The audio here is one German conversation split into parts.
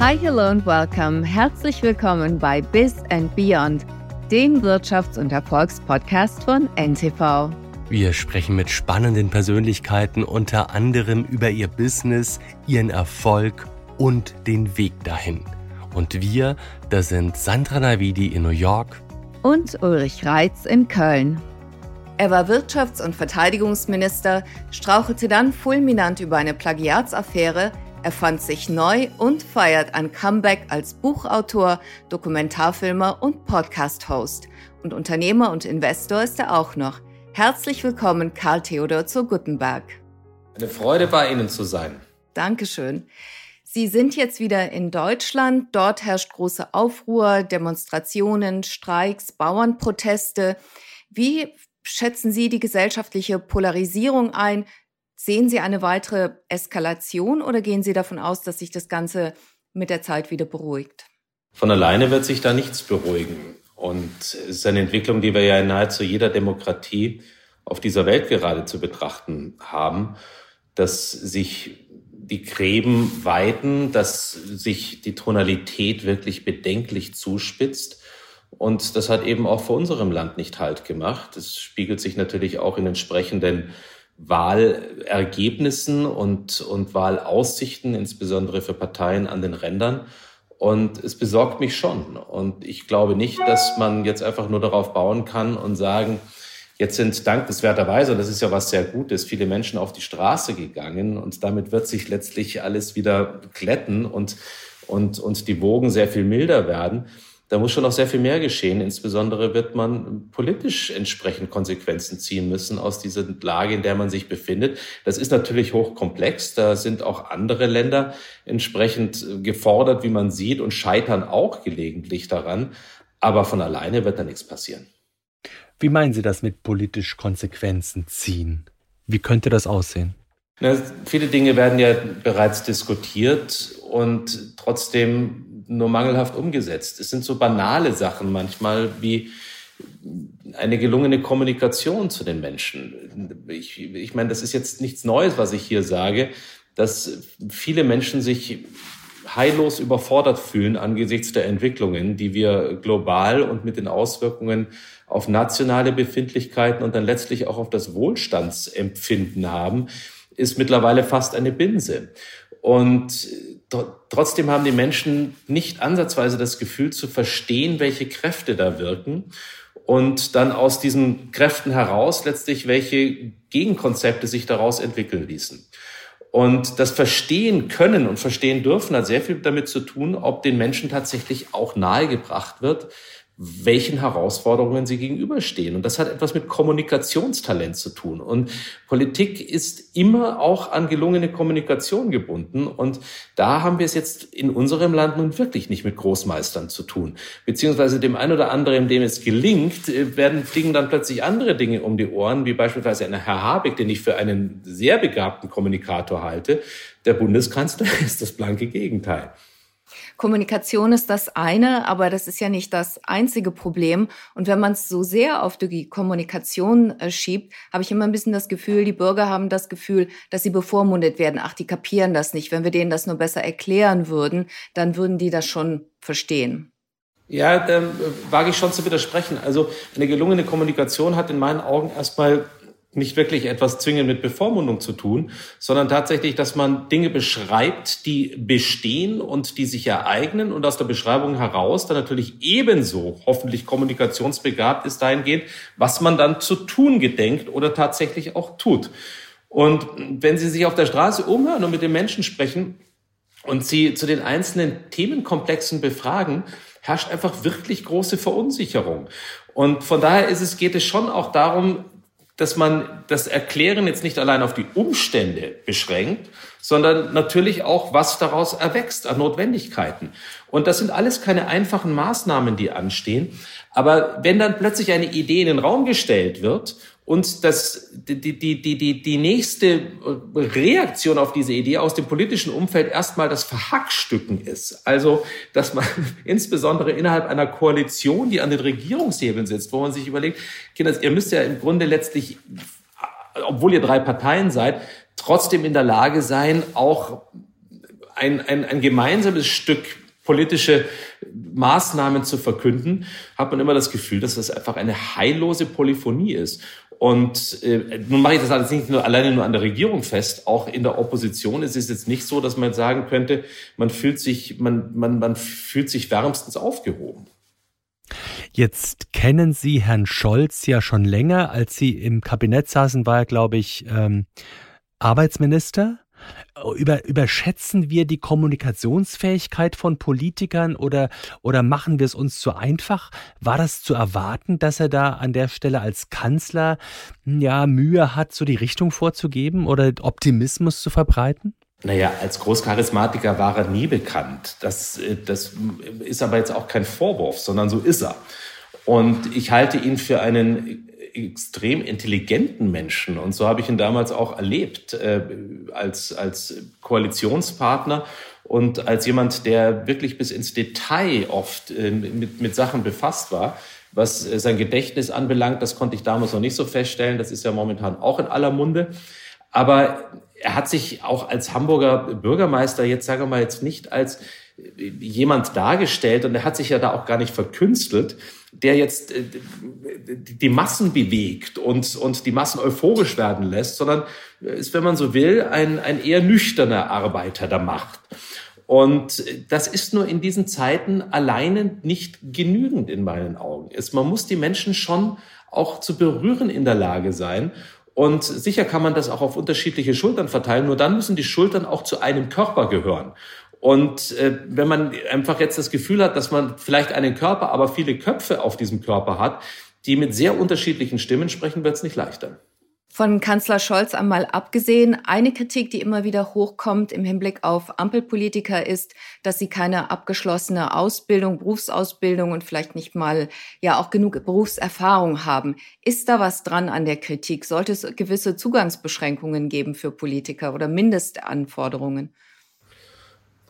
Hi, hello and welcome. Herzlich willkommen bei Biz and Beyond, dem Wirtschafts- und Erfolgspodcast von NTV. Wir sprechen mit spannenden Persönlichkeiten unter anderem über ihr Business, ihren Erfolg und den Weg dahin. Und wir, das sind Sandra Navidi in New York und Ulrich Reitz in Köln. Er war Wirtschafts- und Verteidigungsminister, strauchelte dann fulminant über eine Plagiatsaffäre, erfand sich neu und feiert ein Comeback als Buchautor, Dokumentarfilmer und Podcast-Host. Und Unternehmer und Investor ist er auch noch. Herzlich willkommen, Karl Theodor zu Gutenberg. Eine Freude bei Ihnen zu sein. Dankeschön. Sie sind jetzt wieder in Deutschland. Dort herrscht große Aufruhr, Demonstrationen, Streiks, Bauernproteste. Wie schätzen Sie die gesellschaftliche Polarisierung ein? Sehen Sie eine weitere Eskalation oder gehen Sie davon aus, dass sich das Ganze mit der Zeit wieder beruhigt? Von alleine wird sich da nichts beruhigen. Und es ist eine Entwicklung, die wir ja in nahezu jeder Demokratie auf dieser Welt gerade zu betrachten haben, dass sich die Gräben weiten, dass sich die Tonalität wirklich bedenklich zuspitzt. Und das hat eben auch vor unserem Land nicht Halt gemacht. Das spiegelt sich natürlich auch in entsprechenden Wahlergebnissen und, und Wahlaussichten, insbesondere für Parteien an den Rändern. Und es besorgt mich schon. Und ich glaube nicht, dass man jetzt einfach nur darauf bauen kann und sagen, jetzt sind dankenswerterweise, und das ist ja was sehr Gutes, viele Menschen auf die Straße gegangen und damit wird sich letztlich alles wieder glätten und, und, und die Wogen sehr viel milder werden. Da muss schon noch sehr viel mehr geschehen. Insbesondere wird man politisch entsprechend Konsequenzen ziehen müssen aus dieser Lage, in der man sich befindet. Das ist natürlich hochkomplex. Da sind auch andere Länder entsprechend gefordert, wie man sieht, und scheitern auch gelegentlich daran. Aber von alleine wird da nichts passieren. Wie meinen Sie das mit politisch Konsequenzen ziehen? Wie könnte das aussehen? Na, viele Dinge werden ja bereits diskutiert und trotzdem nur mangelhaft umgesetzt. Es sind so banale Sachen manchmal wie eine gelungene Kommunikation zu den Menschen. Ich, ich meine, das ist jetzt nichts Neues, was ich hier sage, dass viele Menschen sich heillos überfordert fühlen angesichts der Entwicklungen, die wir global und mit den Auswirkungen auf nationale Befindlichkeiten und dann letztlich auch auf das Wohlstandsempfinden haben, ist mittlerweile fast eine Binse. Und trotzdem haben die Menschen nicht ansatzweise das Gefühl zu verstehen, welche Kräfte da wirken und dann aus diesen Kräften heraus letztlich welche Gegenkonzepte sich daraus entwickeln ließen. Und das Verstehen können und verstehen dürfen hat sehr viel damit zu tun, ob den Menschen tatsächlich auch nahegebracht wird, welchen Herausforderungen sie gegenüberstehen. Und das hat etwas mit Kommunikationstalent zu tun. Und Politik ist immer auch an gelungene Kommunikation gebunden. Und da haben wir es jetzt in unserem Land nun wirklich nicht mit Großmeistern zu tun. Beziehungsweise dem einen oder anderen, dem es gelingt, äh, werden, fliegen dann plötzlich andere Dinge um die Ohren, wie beispielsweise ein Herr Habeck, den ich für einen sehr begabten Kommunikator halte. Der Bundeskanzler ist das blanke Gegenteil. Kommunikation ist das eine, aber das ist ja nicht das einzige Problem. Und wenn man es so sehr auf die Kommunikation äh, schiebt, habe ich immer ein bisschen das Gefühl, die Bürger haben das Gefühl, dass sie bevormundet werden. Ach, die kapieren das nicht. Wenn wir denen das nur besser erklären würden, dann würden die das schon verstehen. Ja, da äh, wage ich schon zu widersprechen. Also eine gelungene Kommunikation hat in meinen Augen erstmal nicht wirklich etwas zwingend mit Bevormundung zu tun, sondern tatsächlich, dass man Dinge beschreibt, die bestehen und die sich ereignen und aus der Beschreibung heraus dann natürlich ebenso hoffentlich kommunikationsbegabt ist dahingehend, was man dann zu tun gedenkt oder tatsächlich auch tut. Und wenn Sie sich auf der Straße umhören und mit den Menschen sprechen und Sie zu den einzelnen Themenkomplexen befragen, herrscht einfach wirklich große Verunsicherung. Und von daher ist es, geht es schon auch darum, dass man das Erklären jetzt nicht allein auf die Umstände beschränkt, sondern natürlich auch, was daraus erwächst an Notwendigkeiten. Und das sind alles keine einfachen Maßnahmen, die anstehen. Aber wenn dann plötzlich eine Idee in den Raum gestellt wird und das, die, die, die, die, die nächste Reaktion auf diese Idee aus dem politischen Umfeld erstmal das Verhackstücken ist. Also, dass man insbesondere innerhalb einer Koalition, die an den Regierungshebeln sitzt, wo man sich überlegt, Kinder, ihr müsst ja im Grunde letztlich, obwohl ihr drei Parteien seid, trotzdem in der Lage sein, auch ein, ein, ein gemeinsames Stück politische Maßnahmen zu verkünden, hat man immer das Gefühl, dass das einfach eine heillose Polyphonie ist. Und äh, nun mache ich das alles nicht nur alleine nur an der Regierung fest, auch in der Opposition ist es jetzt nicht so, dass man sagen könnte, man fühlt sich, man, man, man fühlt sich wärmstens aufgehoben. Jetzt kennen Sie Herrn Scholz ja schon länger. Als Sie im Kabinett saßen, war er, glaube ich, ähm, Arbeitsminister. Über, überschätzen wir die Kommunikationsfähigkeit von Politikern oder, oder machen wir es uns zu einfach? War das zu erwarten, dass er da an der Stelle als Kanzler ja Mühe hat, so die Richtung vorzugeben oder Optimismus zu verbreiten? Naja, als Großcharismatiker war er nie bekannt. Das, äh, das ist aber jetzt auch kein Vorwurf, sondern so ist er. Und ich halte ihn für einen extrem intelligenten Menschen. Und so habe ich ihn damals auch erlebt, äh, als, als Koalitionspartner und als jemand, der wirklich bis ins Detail oft äh, mit, mit Sachen befasst war. Was äh, sein Gedächtnis anbelangt, das konnte ich damals noch nicht so feststellen. Das ist ja momentan auch in aller Munde. Aber er hat sich auch als Hamburger Bürgermeister jetzt, sagen wir mal, jetzt nicht als jemand dargestellt und er hat sich ja da auch gar nicht verkünstelt, der jetzt äh, die Massen bewegt und, und die Massen euphorisch werden lässt, sondern ist, wenn man so will, ein, ein eher nüchterner Arbeiter der Macht. Und das ist nur in diesen Zeiten alleine nicht genügend in meinen Augen. man muss die Menschen schon auch zu berühren in der Lage sein. Und sicher kann man das auch auf unterschiedliche Schultern verteilen, nur dann müssen die Schultern auch zu einem Körper gehören. Und äh, wenn man einfach jetzt das Gefühl hat, dass man vielleicht einen Körper, aber viele Köpfe auf diesem Körper hat, die mit sehr unterschiedlichen Stimmen sprechen, wird es nicht leichter. Von Kanzler Scholz einmal abgesehen, eine Kritik, die immer wieder hochkommt im Hinblick auf Ampelpolitiker ist, dass sie keine abgeschlossene Ausbildung, Berufsausbildung und vielleicht nicht mal ja auch genug Berufserfahrung haben. Ist da was dran an der Kritik? Sollte es gewisse Zugangsbeschränkungen geben für Politiker oder Mindestanforderungen?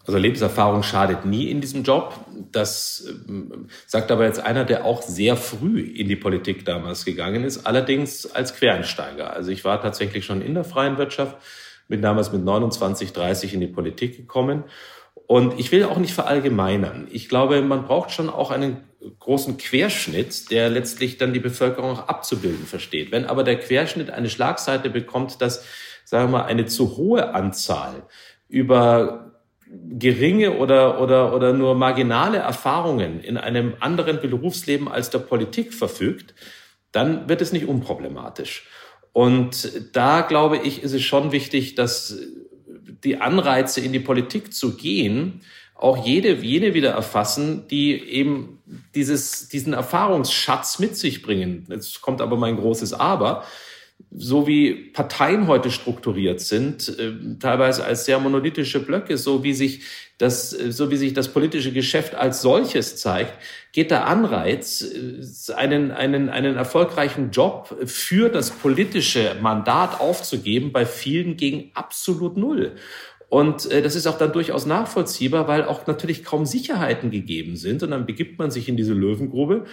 Also Lebenserfahrung schadet nie in diesem Job. Das ähm, sagt aber jetzt einer, der auch sehr früh in die Politik damals gegangen ist, allerdings als Quereinsteiger. Also ich war tatsächlich schon in der freien Wirtschaft, bin damals mit 29, 30 in die Politik gekommen. Und ich will auch nicht verallgemeinern. Ich glaube, man braucht schon auch einen großen Querschnitt, der letztlich dann die Bevölkerung auch abzubilden versteht. Wenn aber der Querschnitt eine Schlagseite bekommt, dass, sagen wir mal, eine zu hohe Anzahl über geringe oder, oder, oder nur marginale Erfahrungen in einem anderen Berufsleben als der Politik verfügt, dann wird es nicht unproblematisch. Und da glaube ich, ist es schon wichtig, dass die Anreize in die Politik zu gehen, auch jede, jene wieder erfassen, die eben dieses, diesen Erfahrungsschatz mit sich bringen. Jetzt kommt aber mein großes Aber so wie Parteien heute strukturiert sind, äh, teilweise als sehr monolithische Blöcke, so wie sich das, äh, so wie sich das politische Geschäft als solches zeigt, geht der Anreiz, äh, einen, einen, einen erfolgreichen Job für das politische Mandat aufzugeben, bei vielen gegen absolut null. Und das ist auch dann durchaus nachvollziehbar, weil auch natürlich kaum Sicherheiten gegeben sind. Und dann begibt man sich in diese Löwengrube,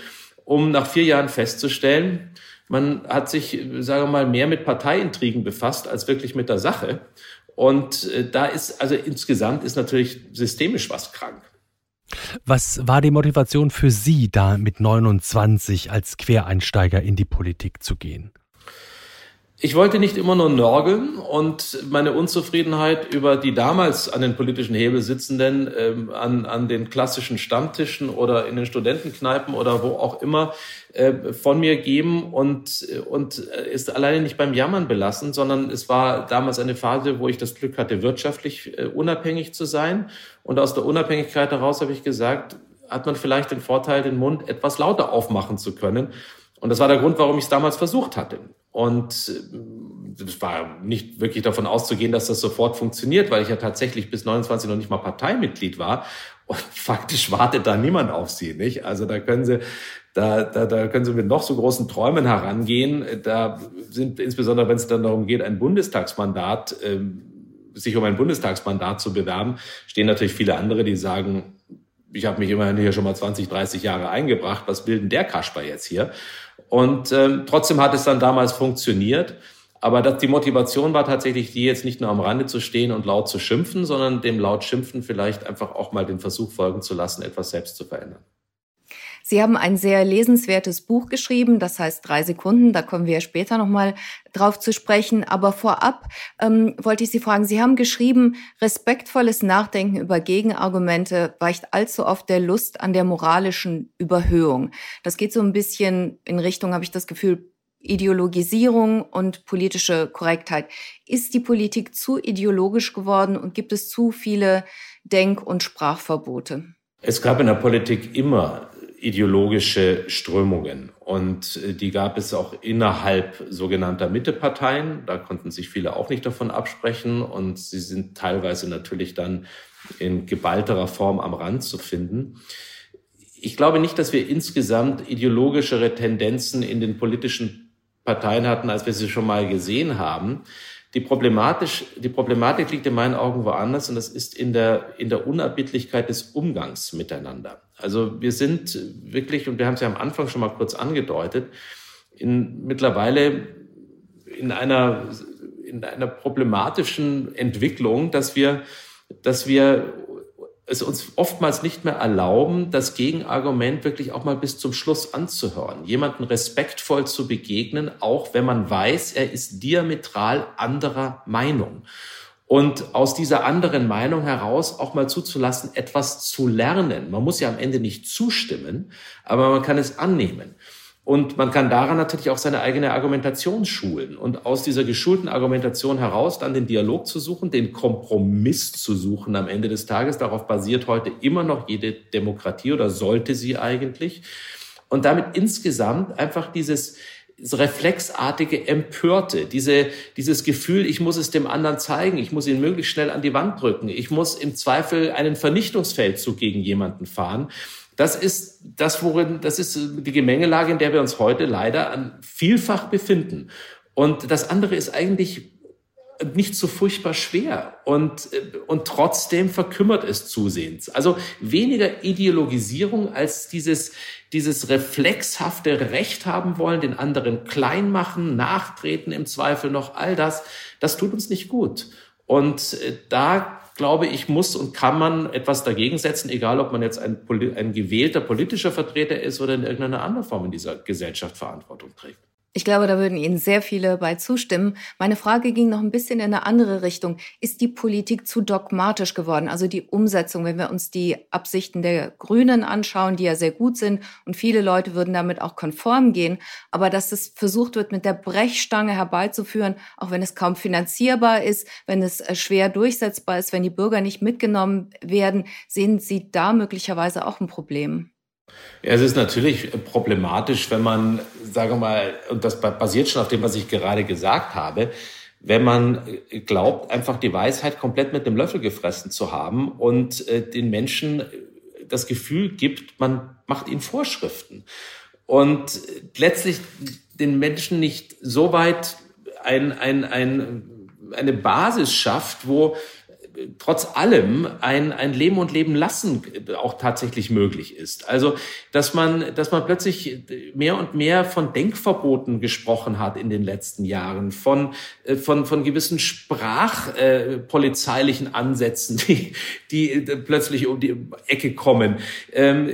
um nach vier Jahren festzustellen, man hat sich, sagen wir mal, mehr mit Parteiintrigen befasst als wirklich mit der Sache. Und äh, da ist, also insgesamt ist natürlich systemisch was krank. Was war die Motivation für Sie, da mit 29 als Quereinsteiger in die Politik zu gehen? Ich wollte nicht immer nur nörgeln und meine Unzufriedenheit über die damals an den politischen Hebel sitzenden, ähm, an, an den klassischen Stammtischen oder in den Studentenkneipen oder wo auch immer äh, von mir geben und, und ist alleine nicht beim Jammern belassen, sondern es war damals eine Phase, wo ich das Glück hatte, wirtschaftlich äh, unabhängig zu sein. Und aus der Unabhängigkeit heraus habe ich gesagt, hat man vielleicht den Vorteil, den Mund etwas lauter aufmachen zu können. Und das war der Grund, warum ich es damals versucht hatte. Und äh, es war nicht wirklich davon auszugehen, dass das sofort funktioniert, weil ich ja tatsächlich bis 29 noch nicht mal Parteimitglied war. Und faktisch wartet da niemand auf sie, nicht? Also da können sie, da, da, da können sie mit noch so großen Träumen herangehen. Da sind insbesondere, wenn es dann darum geht, ein Bundestagsmandat, äh, sich um ein Bundestagsmandat zu bewerben, stehen natürlich viele andere, die sagen, ich habe mich immerhin hier schon mal 20, 30 Jahre eingebracht, was will denn der Kasper jetzt hier? Und ähm, trotzdem hat es dann damals funktioniert. Aber das, die Motivation war tatsächlich die, jetzt nicht nur am Rande zu stehen und laut zu schimpfen, sondern dem laut Schimpfen vielleicht einfach auch mal den Versuch folgen zu lassen, etwas selbst zu verändern. Sie haben ein sehr lesenswertes Buch geschrieben, das heißt drei Sekunden, da kommen wir später nochmal drauf zu sprechen. Aber vorab ähm, wollte ich Sie fragen, Sie haben geschrieben, respektvolles Nachdenken über Gegenargumente weicht allzu oft der Lust an der moralischen Überhöhung. Das geht so ein bisschen in Richtung, habe ich das Gefühl, Ideologisierung und politische Korrektheit. Ist die Politik zu ideologisch geworden und gibt es zu viele Denk- und Sprachverbote? Es gab in der Politik immer ideologische Strömungen. Und äh, die gab es auch innerhalb sogenannter Mitteparteien. Da konnten sich viele auch nicht davon absprechen. Und sie sind teilweise natürlich dann in geballterer Form am Rand zu finden. Ich glaube nicht, dass wir insgesamt ideologischere Tendenzen in den politischen Parteien hatten, als wir sie schon mal gesehen haben. Die, problematisch, die Problematik liegt in meinen Augen woanders und das ist in der, in der Unerbittlichkeit des Umgangs miteinander. Also wir sind wirklich, und wir haben es ja am Anfang schon mal kurz angedeutet, in, mittlerweile in einer, in einer problematischen Entwicklung, dass wir, dass wir es uns oftmals nicht mehr erlauben, das Gegenargument wirklich auch mal bis zum Schluss anzuhören, jemanden respektvoll zu begegnen, auch wenn man weiß, er ist diametral anderer Meinung und aus dieser anderen Meinung heraus auch mal zuzulassen, etwas zu lernen. Man muss ja am Ende nicht zustimmen, aber man kann es annehmen. Und man kann daran natürlich auch seine eigene Argumentation schulen und aus dieser geschulten Argumentation heraus dann den Dialog zu suchen, den Kompromiss zu suchen am Ende des Tages. Darauf basiert heute immer noch jede Demokratie oder sollte sie eigentlich. Und damit insgesamt einfach dieses, reflexartige Empörte, diese, dieses Gefühl, ich muss es dem anderen zeigen, ich muss ihn möglichst schnell an die Wand drücken, ich muss im Zweifel einen Vernichtungsfeldzug gegen jemanden fahren. Das ist das, worin, das ist die Gemengelage, in der wir uns heute leider vielfach befinden. Und das andere ist eigentlich nicht so furchtbar schwer und, und trotzdem verkümmert es zusehends. Also weniger Ideologisierung als dieses, dieses reflexhafte Recht haben wollen, den anderen klein machen, nachtreten im Zweifel noch, all das, das tut uns nicht gut. Und äh, da glaube ich, muss und kann man etwas dagegen setzen, egal ob man jetzt ein, ein gewählter politischer Vertreter ist oder in irgendeiner anderen Form in dieser Gesellschaft Verantwortung trägt. Ich glaube, da würden Ihnen sehr viele bei zustimmen. Meine Frage ging noch ein bisschen in eine andere Richtung. Ist die Politik zu dogmatisch geworden? Also die Umsetzung, wenn wir uns die Absichten der Grünen anschauen, die ja sehr gut sind und viele Leute würden damit auch konform gehen, aber dass es versucht wird, mit der Brechstange herbeizuführen, auch wenn es kaum finanzierbar ist, wenn es äh, schwer durchsetzbar ist, wenn die Bürger nicht mitgenommen werden, sehen Sie da möglicherweise auch ein Problem? Ja, es ist natürlich problematisch, wenn man, sagen wir mal, und das basiert schon auf dem, was ich gerade gesagt habe, wenn man glaubt, einfach die Weisheit komplett mit dem Löffel gefressen zu haben und äh, den Menschen das Gefühl gibt, man macht ihnen Vorschriften. Und letztlich den Menschen nicht so weit ein, ein, ein, eine Basis schafft, wo trotz allem ein, ein Leben und Leben lassen auch tatsächlich möglich ist. Also, dass man, dass man plötzlich mehr und mehr von Denkverboten gesprochen hat in den letzten Jahren, von, äh, von, von gewissen sprachpolizeilichen äh, Ansätzen, die, die plötzlich um die Ecke kommen. Ähm,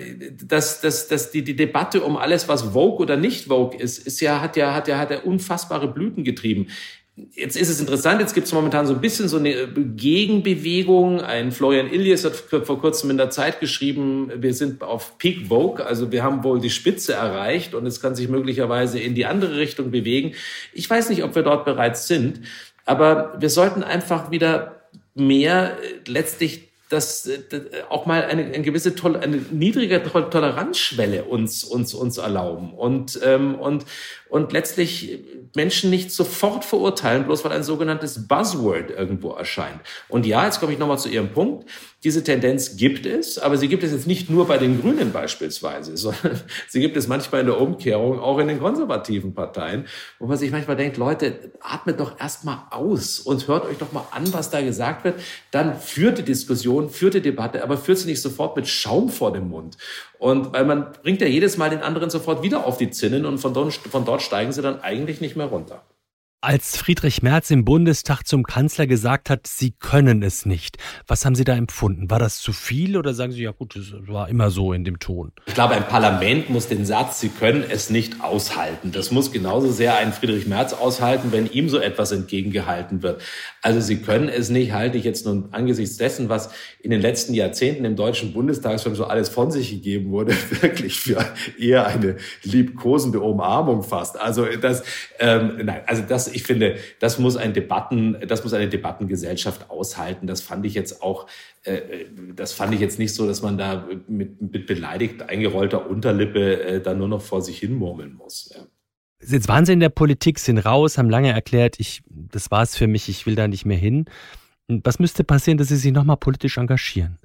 dass, dass, dass die, die Debatte um alles, was Vogue oder nicht Vogue ist, ist ja, hat ja, hat ja, hat ja unfassbare Blüten getrieben. Jetzt ist es interessant, jetzt gibt es momentan so ein bisschen so eine Gegenbewegung. Ein Florian Illies hat vor kurzem in der Zeit geschrieben, wir sind auf Peak Vogue, also wir haben wohl die Spitze erreicht und es kann sich möglicherweise in die andere Richtung bewegen. Ich weiß nicht, ob wir dort bereits sind, aber wir sollten einfach wieder mehr letztlich dass auch mal eine, eine gewisse eine niedrige Toleranzschwelle uns uns uns erlauben und ähm, und und letztlich Menschen nicht sofort verurteilen, bloß weil ein sogenanntes Buzzword irgendwo erscheint. Und ja, jetzt komme ich nochmal zu Ihrem Punkt. Diese Tendenz gibt es, aber sie gibt es jetzt nicht nur bei den Grünen beispielsweise, sondern sie gibt es manchmal in der Umkehrung auch in den konservativen Parteien, wo man sich manchmal denkt, Leute, atmet doch erstmal aus und hört euch doch mal an, was da gesagt wird. Dann führt die Diskussion, führt die Debatte, aber führt sie nicht sofort mit Schaum vor dem Mund. Und weil man bringt ja jedes Mal den anderen sofort wieder auf die Zinnen und von dort, von dort steigen sie dann eigentlich nicht mehr runter. Als Friedrich Merz im Bundestag zum Kanzler gesagt hat, Sie können es nicht. Was haben Sie da empfunden? War das zu viel oder sagen Sie, ja gut, das war immer so in dem Ton? Ich glaube, ein Parlament muss den Satz, Sie können es nicht aushalten. Das muss genauso sehr ein Friedrich Merz aushalten, wenn ihm so etwas entgegengehalten wird. Also Sie können es nicht, halte ich jetzt nun angesichts dessen, was in den letzten Jahrzehnten im Deutschen Bundestag schon so alles von sich gegeben wurde, wirklich für eher eine liebkosende Umarmung fast. Also das, ähm, nein, also das ich finde, das muss ein Debatten, das muss eine Debattengesellschaft aushalten. Das fand ich jetzt auch, äh, das fand ich jetzt nicht so, dass man da mit, mit beleidigt eingerollter Unterlippe äh, da nur noch vor sich hin murmeln muss. Ja. Jetzt waren Sie in der Politik, sind raus, haben lange erklärt, ich, das war's für mich, ich will da nicht mehr hin. Was müsste passieren, dass Sie sich nochmal politisch engagieren?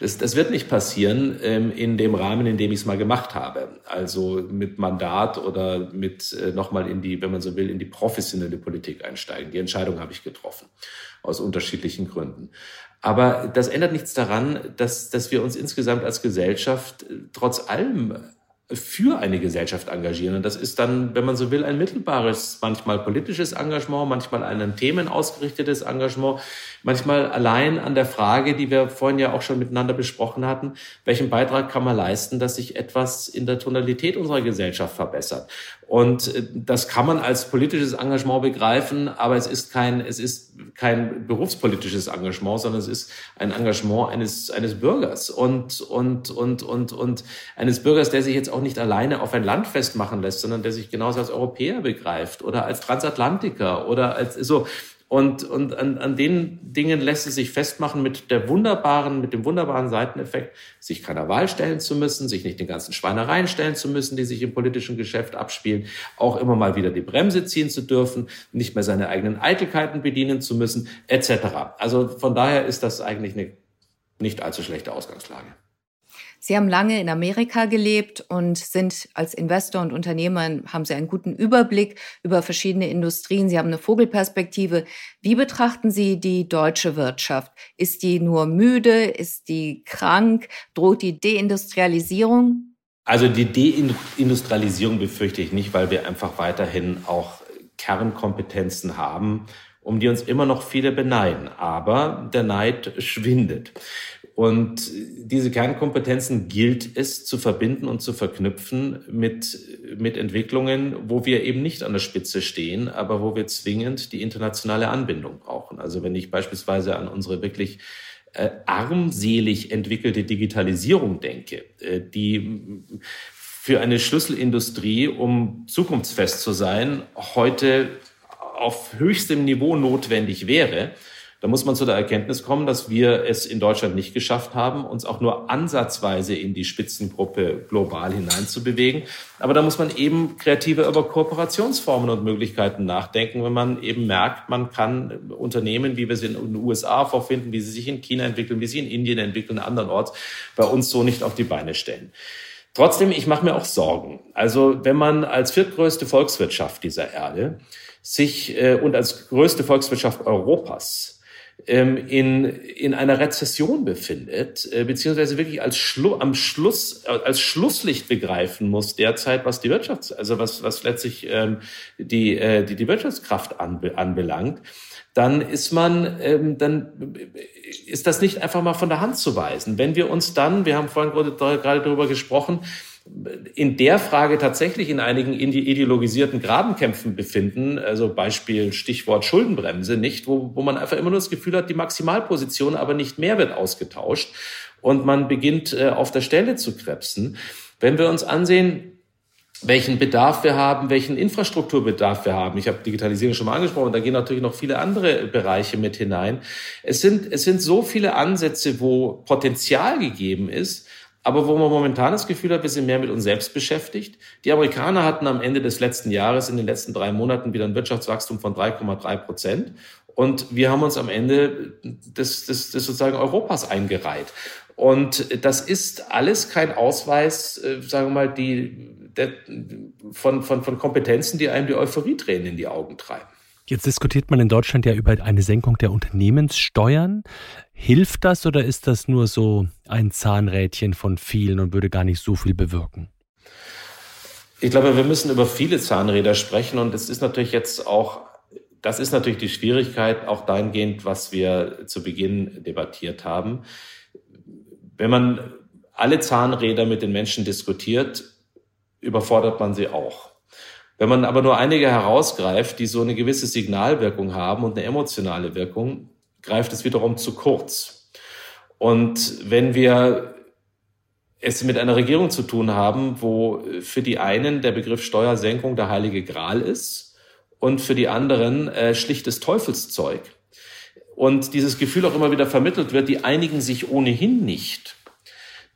Das, das wird nicht passieren ähm, in dem Rahmen, in dem ich es mal gemacht habe. Also mit Mandat oder mit äh, nochmal in die, wenn man so will, in die professionelle Politik einsteigen. Die Entscheidung habe ich getroffen, aus unterschiedlichen Gründen. Aber das ändert nichts daran, dass, dass wir uns insgesamt als Gesellschaft äh, trotz allem für eine Gesellschaft engagieren. Und das ist dann, wenn man so will, ein mittelbares, manchmal politisches Engagement, manchmal ein an Themen ausgerichtetes Engagement, manchmal allein an der Frage, die wir vorhin ja auch schon miteinander besprochen hatten, welchen Beitrag kann man leisten, dass sich etwas in der Tonalität unserer Gesellschaft verbessert. Und äh, das kann man als politisches Engagement begreifen, aber es ist kein, es ist kein berufspolitisches Engagement, sondern es ist ein Engagement eines, eines Bürgers und, und, und, und, und eines Bürgers, der sich jetzt auch nicht alleine auf ein Land festmachen lässt, sondern der sich genauso als Europäer begreift oder als Transatlantiker oder als so. Und, und an, an den Dingen lässt es sich festmachen mit der wunderbaren, mit dem wunderbaren Seiteneffekt, sich keiner Wahl stellen zu müssen, sich nicht den ganzen Schweinereien stellen zu müssen, die sich im politischen Geschäft abspielen, auch immer mal wieder die Bremse ziehen zu dürfen, nicht mehr seine eigenen Eitelkeiten bedienen zu müssen, etc. Also von daher ist das eigentlich eine nicht allzu schlechte Ausgangslage. Sie haben lange in Amerika gelebt und sind als Investor und Unternehmer, haben Sie einen guten Überblick über verschiedene Industrien. Sie haben eine Vogelperspektive. Wie betrachten Sie die deutsche Wirtschaft? Ist die nur müde? Ist die krank? Droht die Deindustrialisierung? Also die Deindustrialisierung befürchte ich nicht, weil wir einfach weiterhin auch Kernkompetenzen haben, um die uns immer noch viele beneiden. Aber der Neid schwindet. Und diese Kernkompetenzen gilt es zu verbinden und zu verknüpfen mit, mit Entwicklungen, wo wir eben nicht an der Spitze stehen, aber wo wir zwingend die internationale Anbindung brauchen. Also wenn ich beispielsweise an unsere wirklich äh, armselig entwickelte Digitalisierung denke, äh, die für eine Schlüsselindustrie, um zukunftsfest zu sein, heute auf höchstem Niveau notwendig wäre, da muss man zu der Erkenntnis kommen, dass wir es in Deutschland nicht geschafft haben, uns auch nur ansatzweise in die Spitzengruppe global hineinzubewegen. Aber da muss man eben kreativer über Kooperationsformen und Möglichkeiten nachdenken, wenn man eben merkt, man kann Unternehmen, wie wir sie in den USA vorfinden, wie sie sich in China entwickeln, wie sie in Indien entwickeln, andernorts, bei uns so nicht auf die Beine stellen. Trotzdem, ich mache mir auch Sorgen. Also wenn man als viertgrößte Volkswirtschaft dieser Erde sich äh, und als größte Volkswirtschaft Europas in, in einer Rezession befindet, äh, beziehungsweise wirklich als Schlu am Schluss, äh, als Schlusslicht begreifen muss derzeit, was die Wirtschafts-, also was, was letztlich ähm, die, äh, die, die Wirtschaftskraft anbe anbelangt, dann ist man, ähm, dann ist das nicht einfach mal von der Hand zu weisen. Wenn wir uns dann, wir haben vorhin gerade darüber gesprochen, in der Frage tatsächlich in einigen ideologisierten Grabenkämpfen befinden, also Beispiel Stichwort Schuldenbremse, nicht, wo, wo man einfach immer nur das Gefühl hat, die Maximalposition, aber nicht mehr wird ausgetauscht und man beginnt äh, auf der Stelle zu krebsen. Wenn wir uns ansehen, welchen Bedarf wir haben, welchen Infrastrukturbedarf wir haben. Ich habe Digitalisierung schon mal angesprochen, da gehen natürlich noch viele andere Bereiche mit hinein. Es sind, es sind so viele Ansätze, wo Potenzial gegeben ist, aber wo man momentan das Gefühl hat, wir sind mehr mit uns selbst beschäftigt. Die Amerikaner hatten am Ende des letzten Jahres, in den letzten drei Monaten, wieder ein Wirtschaftswachstum von 3,3 Prozent. Und wir haben uns am Ende des, des, des sozusagen Europas eingereiht. Und das ist alles kein Ausweis, äh, sagen wir mal, die, der, von, von, von Kompetenzen, die einem die Euphorietränen in die Augen treiben. Jetzt diskutiert man in Deutschland ja über eine Senkung der Unternehmenssteuern. Hilft das oder ist das nur so ein Zahnrädchen von vielen und würde gar nicht so viel bewirken? Ich glaube, wir müssen über viele Zahnräder sprechen und es ist natürlich jetzt auch, das ist natürlich die Schwierigkeit, auch dahingehend, was wir zu Beginn debattiert haben. Wenn man alle Zahnräder mit den Menschen diskutiert, überfordert man sie auch. Wenn man aber nur einige herausgreift, die so eine gewisse Signalwirkung haben und eine emotionale Wirkung, greift es wiederum zu kurz. Und wenn wir es mit einer Regierung zu tun haben, wo für die einen der Begriff Steuersenkung der heilige Gral ist und für die anderen äh, schlichtes Teufelszeug. Und dieses Gefühl auch immer wieder vermittelt wird, die einigen sich ohnehin nicht.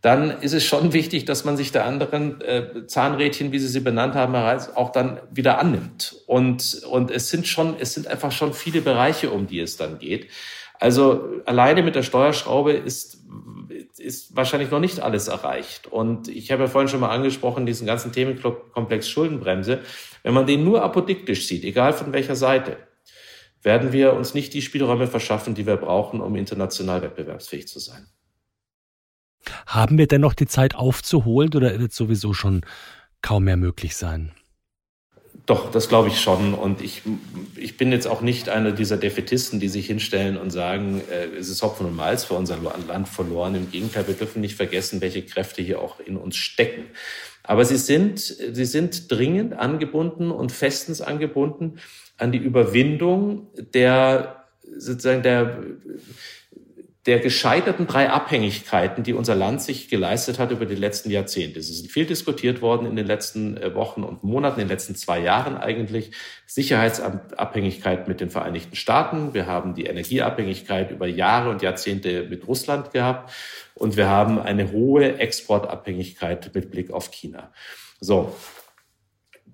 Dann ist es schon wichtig, dass man sich der anderen äh, Zahnrädchen, wie Sie sie benannt haben, auch dann wieder annimmt. Und, und es sind schon, es sind einfach schon viele Bereiche, um die es dann geht. Also alleine mit der Steuerschraube ist, ist wahrscheinlich noch nicht alles erreicht. Und ich habe ja vorhin schon mal angesprochen, diesen ganzen Themenkomplex Schuldenbremse. Wenn man den nur apodiktisch sieht, egal von welcher Seite, werden wir uns nicht die Spielräume verschaffen, die wir brauchen, um international wettbewerbsfähig zu sein. Haben wir denn noch die Zeit aufzuholen oder wird sowieso schon kaum mehr möglich sein? Doch, das glaube ich schon. Und ich, ich bin jetzt auch nicht einer dieser Defetisten, die sich hinstellen und sagen, äh, es ist Hopfen und Malz für unser Land verloren. Im Gegenteil, wir dürfen nicht vergessen, welche Kräfte hier auch in uns stecken. Aber sie sind, sie sind dringend angebunden und festens angebunden an die Überwindung der, sozusagen der, der gescheiterten drei Abhängigkeiten, die unser Land sich geleistet hat über die letzten Jahrzehnte. Es ist viel diskutiert worden in den letzten äh, Wochen und Monaten, in den letzten zwei Jahren eigentlich. Sicherheitsabhängigkeit mit den Vereinigten Staaten. Wir haben die Energieabhängigkeit über Jahre und Jahrzehnte mit Russland gehabt. Und wir haben eine hohe Exportabhängigkeit mit Blick auf China. So.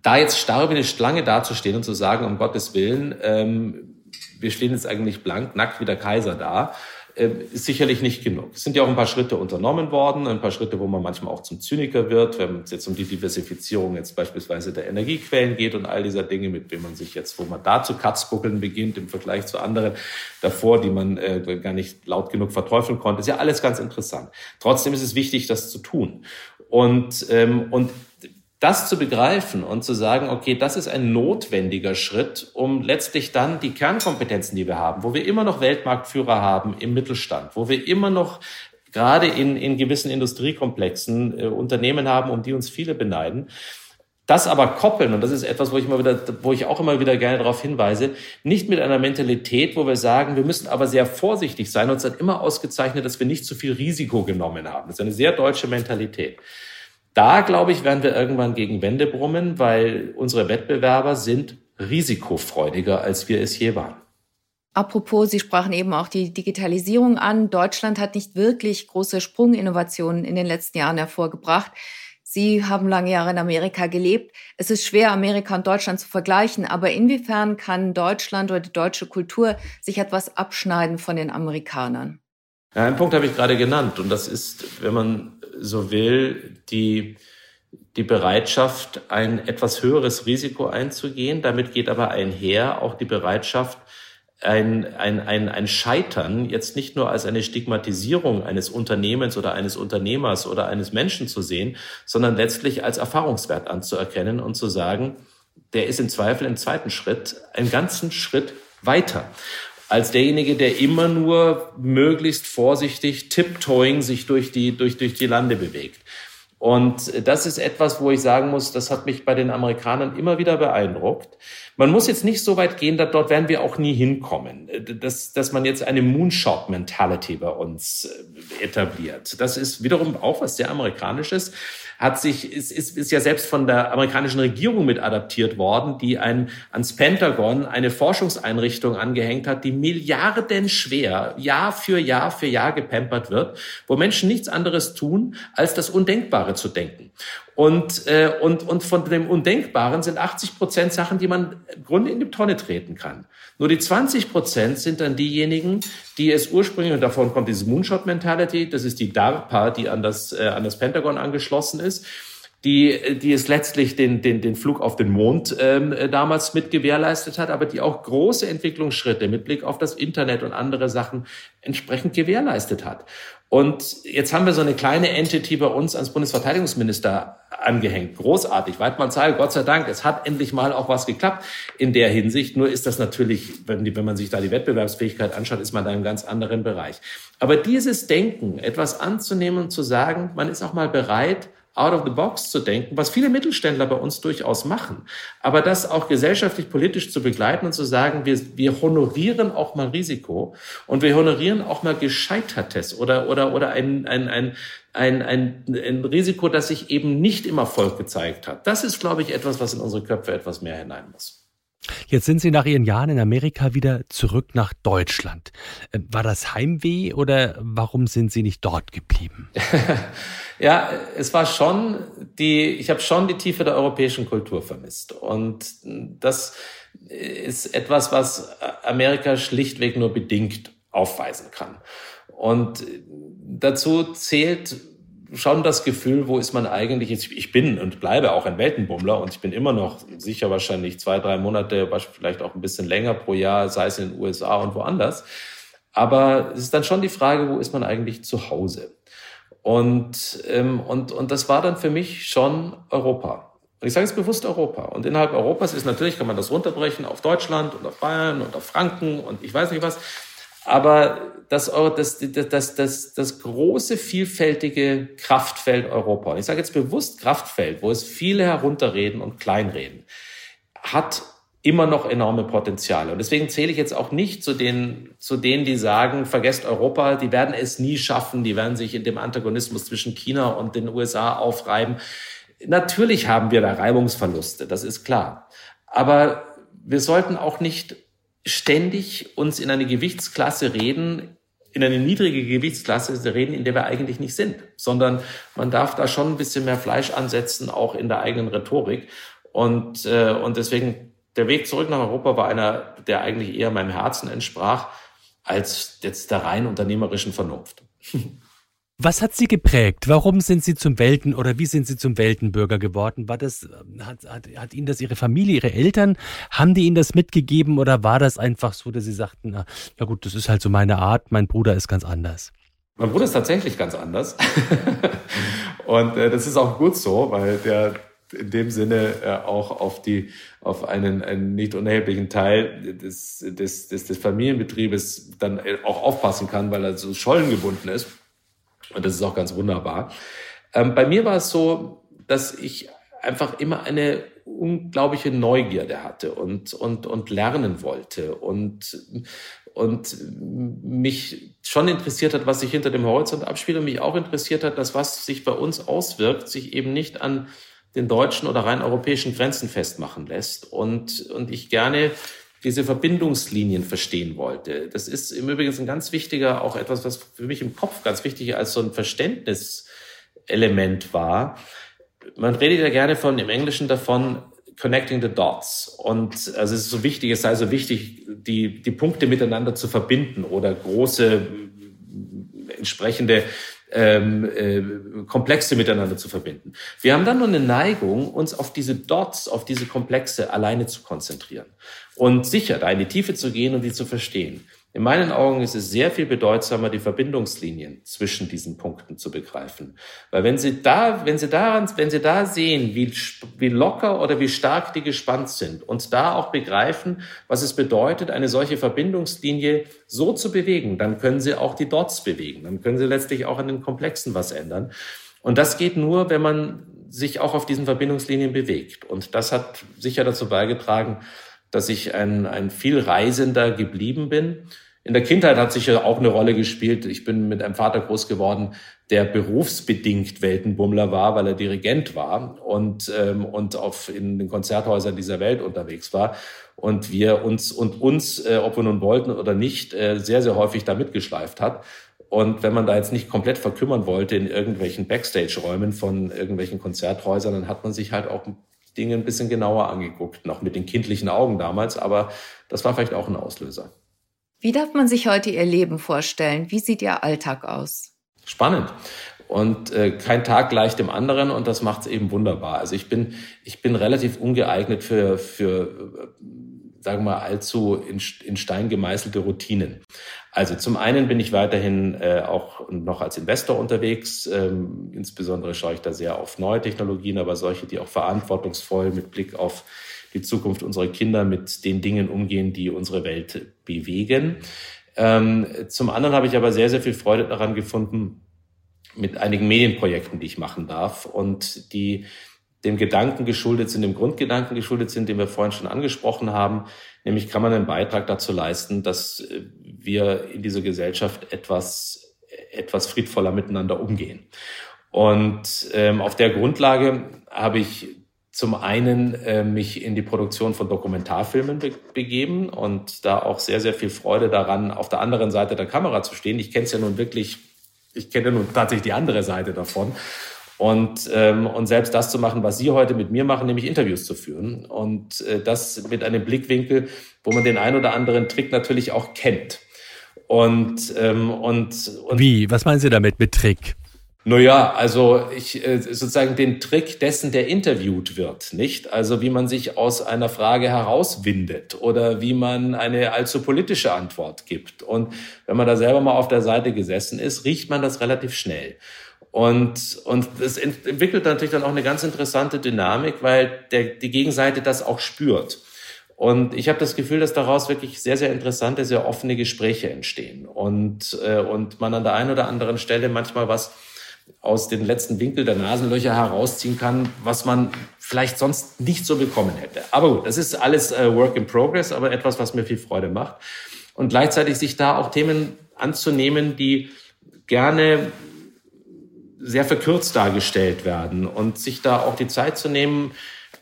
Da jetzt starr wie eine Schlange dazustehen und zu sagen, um Gottes Willen, ähm, wir stehen jetzt eigentlich blank, nackt wie der Kaiser da, ist sicherlich nicht genug. Es sind ja auch ein paar Schritte unternommen worden, ein paar Schritte, wo man manchmal auch zum Zyniker wird, wenn es jetzt um die Diversifizierung jetzt beispielsweise der Energiequellen geht und all dieser Dinge, mit denen man sich jetzt, wo man da zu Katzbuckeln beginnt im Vergleich zu anderen davor, die man äh, gar nicht laut genug verteufeln konnte, ist ja alles ganz interessant. Trotzdem ist es wichtig, das zu tun. Und, ähm, und das zu begreifen und zu sagen, okay, das ist ein notwendiger Schritt, um letztlich dann die Kernkompetenzen, die wir haben, wo wir immer noch Weltmarktführer haben im Mittelstand, wo wir immer noch gerade in, in gewissen Industriekomplexen äh, Unternehmen haben, um die uns viele beneiden. Das aber koppeln, und das ist etwas, wo ich, immer wieder, wo ich auch immer wieder gerne darauf hinweise, nicht mit einer Mentalität, wo wir sagen, wir müssen aber sehr vorsichtig sein. Uns hat immer ausgezeichnet, dass wir nicht zu viel Risiko genommen haben. Das ist eine sehr deutsche Mentalität. Da, glaube ich, werden wir irgendwann gegen Wände brummen, weil unsere Wettbewerber sind risikofreudiger, als wir es je waren. Apropos, Sie sprachen eben auch die Digitalisierung an. Deutschland hat nicht wirklich große Sprunginnovationen in den letzten Jahren hervorgebracht. Sie haben lange Jahre in Amerika gelebt. Es ist schwer, Amerika und Deutschland zu vergleichen, aber inwiefern kann Deutschland oder die deutsche Kultur sich etwas abschneiden von den Amerikanern? Ja, einen Punkt habe ich gerade genannt und das ist, wenn man so will, die, die Bereitschaft, ein etwas höheres Risiko einzugehen. Damit geht aber einher auch die Bereitschaft, ein, ein, ein, ein Scheitern jetzt nicht nur als eine Stigmatisierung eines Unternehmens oder eines Unternehmers oder eines Menschen zu sehen, sondern letztlich als Erfahrungswert anzuerkennen und zu sagen, der ist im Zweifel im zweiten Schritt einen ganzen Schritt weiter als derjenige, der immer nur möglichst vorsichtig tiptoeing sich durch die, durch, durch die Lande bewegt. Und das ist etwas, wo ich sagen muss, das hat mich bei den Amerikanern immer wieder beeindruckt. Man muss jetzt nicht so weit gehen, dass dort werden wir auch nie hinkommen, dass, dass man jetzt eine Moonshot-Mentality bei uns äh, etabliert. Das ist wiederum auch was sehr Amerikanisches hat sich, ist, ist, ist ja selbst von der amerikanischen Regierung mit adaptiert worden, die ein, ans Pentagon eine Forschungseinrichtung angehängt hat, die milliardenschwer Jahr für Jahr für Jahr gepampert wird, wo Menschen nichts anderes tun, als das Undenkbare zu denken. Und, äh, und, und von dem Undenkbaren sind 80 Prozent Sachen, die man im Grunde in die Tonne treten kann. Nur die 20 Prozent sind dann diejenigen, die es ursprünglich, und davon kommt diese Moonshot-Mentality, das ist die DARPA, die an das, äh, an das Pentagon angeschlossen ist, die, die es letztlich den, den, den Flug auf den Mond ähm, äh, damals mit gewährleistet hat, aber die auch große Entwicklungsschritte mit Blick auf das Internet und andere Sachen entsprechend gewährleistet hat. Und jetzt haben wir so eine kleine Entity bei uns als Bundesverteidigungsminister angehängt. Großartig, Weidmanns Heil, Gott sei Dank. Es hat endlich mal auch was geklappt in der Hinsicht. Nur ist das natürlich, wenn, wenn man sich da die Wettbewerbsfähigkeit anschaut, ist man da in einem ganz anderen Bereich. Aber dieses Denken, etwas anzunehmen und zu sagen, man ist auch mal bereit, out of the box zu denken, was viele Mittelständler bei uns durchaus machen. Aber das auch gesellschaftlich, politisch zu begleiten und zu sagen, wir, wir honorieren auch mal Risiko und wir honorieren auch mal Gescheitertes oder, oder, oder ein, ein, ein, ein, ein, ein Risiko, das sich eben nicht im Erfolg gezeigt hat. Das ist, glaube ich, etwas, was in unsere Köpfe etwas mehr hinein muss. Jetzt sind Sie nach Ihren Jahren in Amerika wieder zurück nach Deutschland. Äh, war das Heimweh oder warum sind Sie nicht dort geblieben? ja, es war schon die, ich habe schon die Tiefe der europäischen Kultur vermisst. Und das ist etwas, was Amerika schlichtweg nur bedingt aufweisen kann. Und dazu zählt schon das Gefühl, wo ist man eigentlich? Ich bin und bleibe auch ein Weltenbummler und ich bin immer noch sicher wahrscheinlich zwei, drei Monate, vielleicht auch ein bisschen länger pro Jahr, sei es in den USA und woanders. Aber es ist dann schon die Frage, wo ist man eigentlich zu Hause? Und, ähm, und, und das war dann für mich schon Europa. Und ich sage jetzt bewusst Europa. Und innerhalb Europas ist natürlich, kann man das runterbrechen auf Deutschland und auf Bayern und auf Franken und ich weiß nicht was. Aber das, das, das, das, das große, vielfältige Kraftfeld Europa, und ich sage jetzt bewusst Kraftfeld, wo es viele herunterreden und kleinreden, hat immer noch enorme Potenziale. Und deswegen zähle ich jetzt auch nicht zu denen, zu denen, die sagen, vergesst Europa, die werden es nie schaffen, die werden sich in dem Antagonismus zwischen China und den USA aufreiben. Natürlich haben wir da Reibungsverluste, das ist klar. Aber wir sollten auch nicht ständig uns in eine Gewichtsklasse reden, in eine niedrige Gewichtsklasse reden, in der wir eigentlich nicht sind, sondern man darf da schon ein bisschen mehr Fleisch ansetzen, auch in der eigenen Rhetorik. Und, äh, und deswegen, der Weg zurück nach Europa war einer, der eigentlich eher meinem Herzen entsprach, als jetzt der rein unternehmerischen Vernunft. Was hat Sie geprägt? Warum sind Sie zum Welten oder wie sind Sie zum Weltenbürger geworden? War das, hat, hat, hat Ihnen das Ihre Familie, Ihre Eltern, haben die Ihnen das mitgegeben oder war das einfach so, dass Sie sagten, na, ja gut, das ist halt so meine Art, mein Bruder ist ganz anders? Mein Bruder ist tatsächlich ganz anders. Und äh, das ist auch gut so, weil der in dem Sinne äh, auch auf die auf einen, einen nicht unerheblichen Teil des, des, des, des Familienbetriebes dann auch aufpassen kann, weil er so schollengebunden ist. Und das ist auch ganz wunderbar. Ähm, bei mir war es so, dass ich einfach immer eine unglaubliche Neugierde hatte und, und, und lernen wollte und, und mich schon interessiert hat, was sich hinter dem Horizont abspielt und mich auch interessiert hat, dass was sich bei uns auswirkt, sich eben nicht an den deutschen oder rein europäischen Grenzen festmachen lässt und, und ich gerne diese Verbindungslinien verstehen wollte. Das ist im Übrigen ein ganz wichtiger, auch etwas, was für mich im Kopf ganz wichtig als so ein Verständniselement war. Man redet ja gerne von, im Englischen davon, connecting the dots. Und also es ist so wichtig, es sei so wichtig, die, die Punkte miteinander zu verbinden oder große entsprechende ähm, äh, Komplexe miteinander zu verbinden. Wir haben dann nur eine Neigung, uns auf diese Dots, auf diese Komplexe alleine zu konzentrieren und sicher da in die Tiefe zu gehen und die zu verstehen. In meinen Augen ist es sehr viel bedeutsamer, die Verbindungslinien zwischen diesen Punkten zu begreifen. Weil wenn Sie da, wenn Sie daran, wenn Sie da sehen, wie, wie locker oder wie stark die gespannt sind und da auch begreifen, was es bedeutet, eine solche Verbindungslinie so zu bewegen, dann können Sie auch die Dots bewegen. Dann können Sie letztlich auch an den Komplexen was ändern. Und das geht nur, wenn man sich auch auf diesen Verbindungslinien bewegt. Und das hat sicher dazu beigetragen, dass ich ein, ein viel Reisender geblieben bin. In der Kindheit hat sicher auch eine Rolle gespielt. Ich bin mit einem Vater groß geworden, der berufsbedingt Weltenbummler war, weil er Dirigent war und, ähm, und auf, in den Konzerthäusern dieser Welt unterwegs war. Und wir uns und uns, äh, ob wir nun wollten oder nicht, äh, sehr, sehr häufig da mitgeschleift hat. Und wenn man da jetzt nicht komplett verkümmern wollte in irgendwelchen Backstage-Räumen von irgendwelchen Konzerthäusern, dann hat man sich halt auch Dinge ein bisschen genauer angeguckt, noch mit den kindlichen Augen damals, aber das war vielleicht auch ein Auslöser. Wie darf man sich heute Ihr Leben vorstellen? Wie sieht Ihr Alltag aus? Spannend. Und äh, kein Tag gleich dem anderen und das macht es eben wunderbar. Also ich bin, ich bin relativ ungeeignet für, für sagen wir mal, allzu in, in Stein gemeißelte Routinen. Also zum einen bin ich weiterhin äh, auch noch als Investor unterwegs. Ähm, insbesondere schaue ich da sehr auf neue Technologien, aber solche, die auch verantwortungsvoll mit Blick auf die Zukunft unserer Kinder mit den Dingen umgehen, die unsere Welt bewegen. Ähm, zum anderen habe ich aber sehr, sehr viel Freude daran gefunden, mit einigen Medienprojekten, die ich machen darf und die dem Gedanken geschuldet sind, dem Grundgedanken geschuldet sind, den wir vorhin schon angesprochen haben, nämlich kann man einen Beitrag dazu leisten, dass äh, wir in dieser Gesellschaft etwas, etwas friedvoller miteinander umgehen. Und ähm, auf der Grundlage habe ich zum einen äh, mich in die Produktion von Dokumentarfilmen be begeben und da auch sehr, sehr viel Freude daran, auf der anderen Seite der Kamera zu stehen. Ich kenne es ja nun wirklich, ich kenne ja nun tatsächlich die andere Seite davon und, ähm, und selbst das zu machen, was Sie heute mit mir machen, nämlich Interviews zu führen. Und äh, das mit einem Blickwinkel, wo man den ein oder anderen Trick natürlich auch kennt. Und, ähm, und, und Wie? Was meinen Sie damit mit Trick? Naja, also ich äh, sozusagen den Trick dessen, der interviewt wird, nicht? Also wie man sich aus einer Frage herauswindet oder wie man eine allzu politische Antwort gibt. Und wenn man da selber mal auf der Seite gesessen ist, riecht man das relativ schnell. Und, und das entwickelt natürlich dann auch eine ganz interessante Dynamik, weil der, die Gegenseite das auch spürt. Und ich habe das Gefühl, dass daraus wirklich sehr, sehr interessante, sehr offene Gespräche entstehen. Und, äh, und man an der einen oder anderen Stelle manchmal was aus den letzten Winkel der Nasenlöcher herausziehen kann, was man vielleicht sonst nicht so bekommen hätte. Aber gut, das ist alles äh, Work in Progress, aber etwas, was mir viel Freude macht. Und gleichzeitig sich da auch Themen anzunehmen, die gerne sehr verkürzt dargestellt werden und sich da auch die Zeit zu nehmen,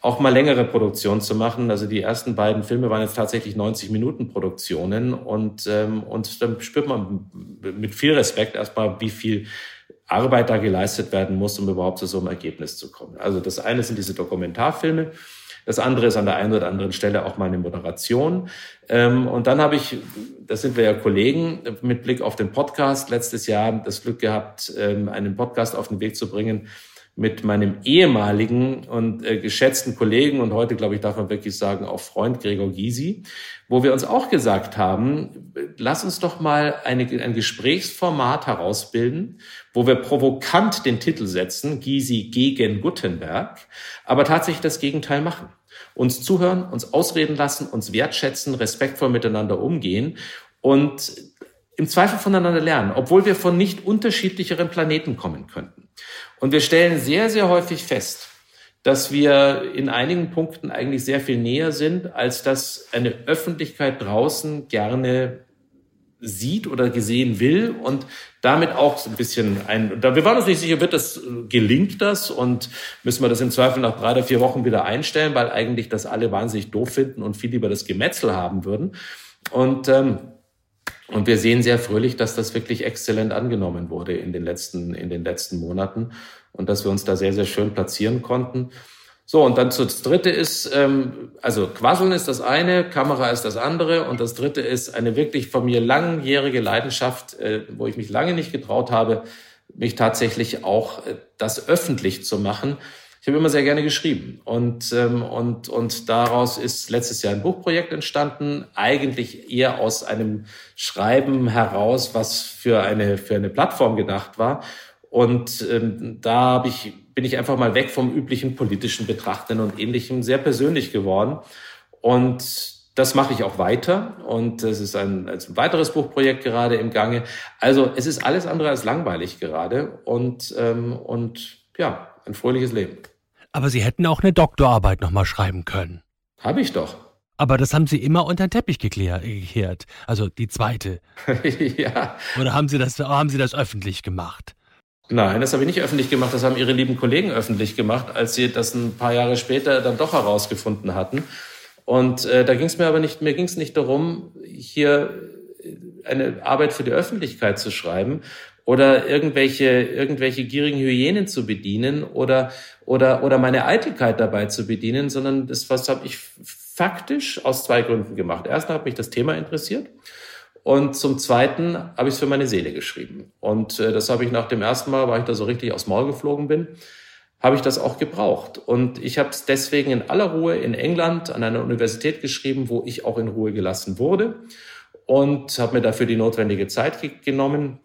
auch mal längere Produktionen zu machen. Also die ersten beiden Filme waren jetzt tatsächlich 90 Minuten Produktionen und, ähm, und dann spürt man mit viel Respekt erstmal, wie viel Arbeit da geleistet werden muss, um überhaupt zu so einem Ergebnis zu kommen. Also das eine sind diese Dokumentarfilme das andere ist an der einen oder anderen Stelle auch mal eine Moderation. Ähm, und dann habe ich, das sind wir ja Kollegen, mit Blick auf den Podcast letztes Jahr das Glück gehabt, ähm, einen Podcast auf den Weg zu bringen mit meinem ehemaligen und äh, geschätzten Kollegen und heute, glaube ich, darf man wirklich sagen, auch Freund Gregor Gysi, wo wir uns auch gesagt haben, lass uns doch mal eine, ein Gesprächsformat herausbilden, wo wir provokant den Titel setzen, Gysi gegen Gutenberg, aber tatsächlich das Gegenteil machen. Uns zuhören, uns ausreden lassen, uns wertschätzen, respektvoll miteinander umgehen und im Zweifel voneinander lernen, obwohl wir von nicht unterschiedlicheren Planeten kommen könnten. Und wir stellen sehr, sehr häufig fest, dass wir in einigen Punkten eigentlich sehr viel näher sind, als dass eine Öffentlichkeit draußen gerne sieht oder gesehen will und damit auch so ein bisschen ein, da wir waren uns nicht sicher, wird das, gelingt das und müssen wir das im Zweifel nach drei oder vier Wochen wieder einstellen, weil eigentlich das alle wahnsinnig doof finden und viel lieber das Gemetzel haben würden. Und, ähm, und wir sehen sehr fröhlich, dass das wirklich exzellent angenommen wurde in den letzten, in den letzten Monaten und dass wir uns da sehr, sehr schön platzieren konnten. So, und dann das dritte ist, ähm, also Quasseln ist das eine, Kamera ist das andere und das dritte ist eine wirklich von mir langjährige Leidenschaft, äh, wo ich mich lange nicht getraut habe, mich tatsächlich auch äh, das öffentlich zu machen. Ich habe immer sehr gerne geschrieben und, ähm, und, und daraus ist letztes Jahr ein Buchprojekt entstanden, eigentlich eher aus einem Schreiben heraus, was für eine, für eine Plattform gedacht war. Und ähm, da habe ich bin ich einfach mal weg vom üblichen politischen Betrachten und ähnlichem, sehr persönlich geworden. Und das mache ich auch weiter und es ist ein, ein weiteres Buchprojekt gerade im Gange. Also es ist alles andere als langweilig gerade und, ähm, und ja, ein fröhliches Leben. Aber Sie hätten auch eine Doktorarbeit nochmal schreiben können. Habe ich doch. Aber das haben Sie immer unter den Teppich gekehrt. Also die zweite. ja. Oder haben Sie das, haben Sie das öffentlich gemacht? Nein, das habe ich nicht öffentlich gemacht. Das haben Ihre lieben Kollegen öffentlich gemacht, als sie das ein paar Jahre später dann doch herausgefunden hatten. Und äh, da ging es mir aber nicht, mir ging es nicht darum, hier eine Arbeit für die Öffentlichkeit zu schreiben oder irgendwelche, irgendwelche gierigen Hyänen zu bedienen oder, oder, oder meine Eitelkeit dabei zu bedienen, sondern das was habe ich faktisch aus zwei Gründen gemacht. Erstens hat mich das Thema interessiert Und zum Zweiten habe ich es für meine Seele geschrieben. Und äh, das habe ich nach dem ersten Mal, weil ich da so richtig aufs Maul geflogen bin, habe ich das auch gebraucht. Und ich habe es deswegen in aller Ruhe in England an einer Universität geschrieben, wo ich auch in Ruhe gelassen wurde und habe mir dafür die notwendige Zeit genommen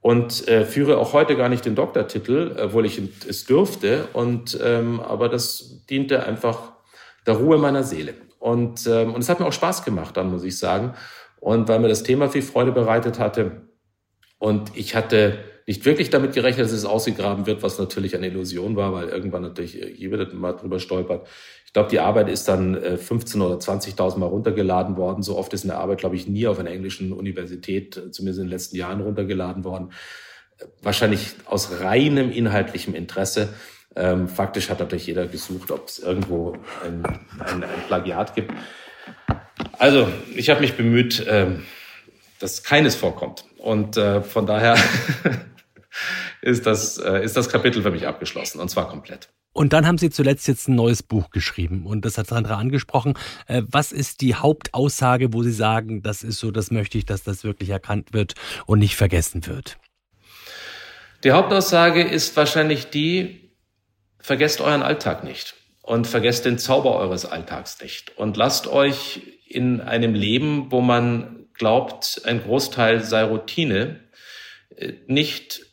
und äh, führe auch heute gar nicht den Doktortitel, obwohl ich es dürfte. Und ähm, aber das diente einfach der Ruhe meiner Seele. Und ähm, und es hat mir auch Spaß gemacht, dann muss ich sagen. Und weil mir das Thema viel Freude bereitet hatte und ich hatte nicht wirklich damit gerechnet, dass es ausgegraben wird, was natürlich eine Illusion war, weil irgendwann natürlich jeder mal drüber stolpert. Ich glaube, die Arbeit ist dann 15 äh, oder 20.000 Mal runtergeladen worden. So oft ist eine Arbeit, glaube ich, nie auf einer englischen Universität, zumindest in den letzten Jahren, runtergeladen worden. Wahrscheinlich aus reinem inhaltlichem Interesse. Ähm, faktisch hat natürlich jeder gesucht, ob es irgendwo ein, ein, ein, Plagiat gibt. Also, ich habe mich bemüht, ähm, dass keines vorkommt. Und äh, von daher ist das, äh, ist das Kapitel für mich abgeschlossen und zwar komplett. Und dann haben Sie zuletzt jetzt ein neues Buch geschrieben und das hat Sandra angesprochen. Äh, was ist die Hauptaussage, wo Sie sagen, das ist so, das möchte ich, dass das wirklich erkannt wird und nicht vergessen wird? Die Hauptaussage ist wahrscheinlich die, vergesst euren Alltag nicht und vergesst den Zauber eures Alltags nicht und lasst euch in einem Leben, wo man glaubt, ein Großteil sei Routine, äh, nicht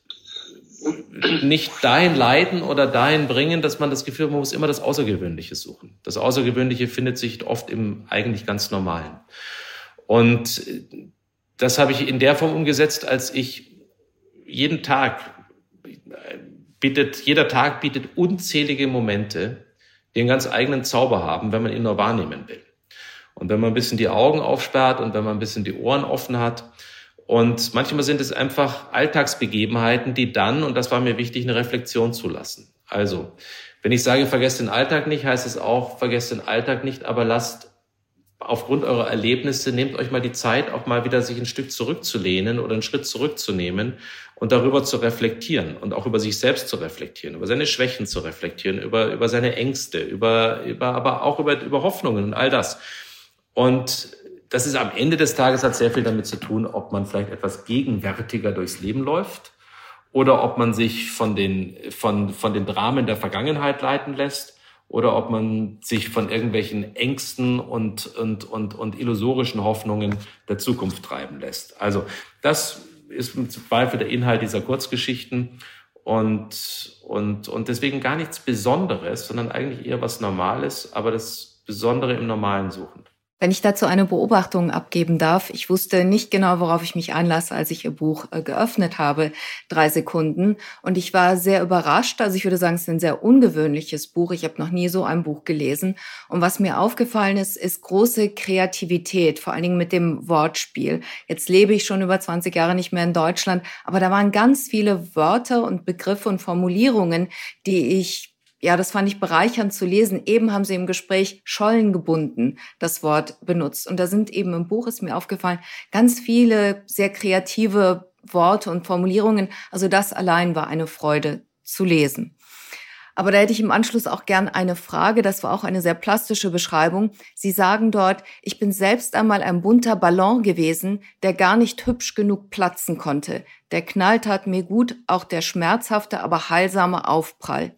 nicht dahin leiten oder dahin bringen, dass man das Gefühl man muss immer das Außergewöhnliche suchen. Das Außergewöhnliche findet sich oft im eigentlich ganz Normalen. Und das habe ich in der Form umgesetzt, als ich jeden Tag bietet, jeder Tag bietet unzählige Momente, die einen ganz eigenen Zauber haben, wenn man ihn nur wahrnehmen will. Und wenn man ein bisschen die Augen aufsperrt und wenn man ein bisschen die Ohren offen hat, und manchmal sind es einfach Alltagsbegebenheiten, die dann, und das war mir wichtig, eine Reflexion zulassen. Also, wenn ich sage, vergesst den Alltag nicht, heißt es auch, vergesst den Alltag nicht, aber lasst aufgrund eurer Erlebnisse, nehmt euch mal die Zeit, auch mal wieder sich ein Stück zurückzulehnen oder einen Schritt zurückzunehmen und darüber zu reflektieren und auch über sich selbst zu reflektieren, über seine Schwächen zu reflektieren, über, über seine Ängste, über, über, aber auch über, über Hoffnungen und all das. Und das ist am Ende des Tages hat sehr viel damit zu tun, ob man vielleicht etwas gegenwärtiger durchs Leben läuft oder ob man sich von den, von, von den Dramen der Vergangenheit leiten lässt oder ob man sich von irgendwelchen Ängsten und, und, und, und illusorischen Hoffnungen der Zukunft treiben lässt. Also das ist im Zweifel der Inhalt dieser Kurzgeschichten und, und, und deswegen gar nichts Besonderes, sondern eigentlich eher was Normales, aber das Besondere im Normalen suchen. Wenn ich dazu eine Beobachtung abgeben darf, ich wusste nicht genau, worauf ich mich einlasse, als ich Ihr Buch äh, geöffnet habe, drei Sekunden. Und ich war sehr überrascht. Also ich würde sagen, es ist ein sehr ungewöhnliches Buch. Ich habe noch nie so ein Buch gelesen. Und was mir aufgefallen ist, ist große Kreativität, vor allen Dingen mit dem Wortspiel. Jetzt lebe ich schon über 20 Jahre nicht mehr in Deutschland, aber da waren ganz viele Wörter und Begriffe und Formulierungen, die ich ja, das fand ich bereichernd zu lesen. Eben haben sie im Gespräch Schollen gebunden das Wort benutzt. Und da sind eben im Buch, ist mir aufgefallen, ganz viele sehr kreative Worte und Formulierungen. Also das allein war eine Freude zu lesen. Aber da hätte ich im Anschluss auch gern eine Frage. Das war auch eine sehr plastische Beschreibung. Sie sagen dort, ich bin selbst einmal ein bunter Ballon gewesen, der gar nicht hübsch genug platzen konnte. Der Knall tat mir gut, auch der schmerzhafte, aber heilsame Aufprall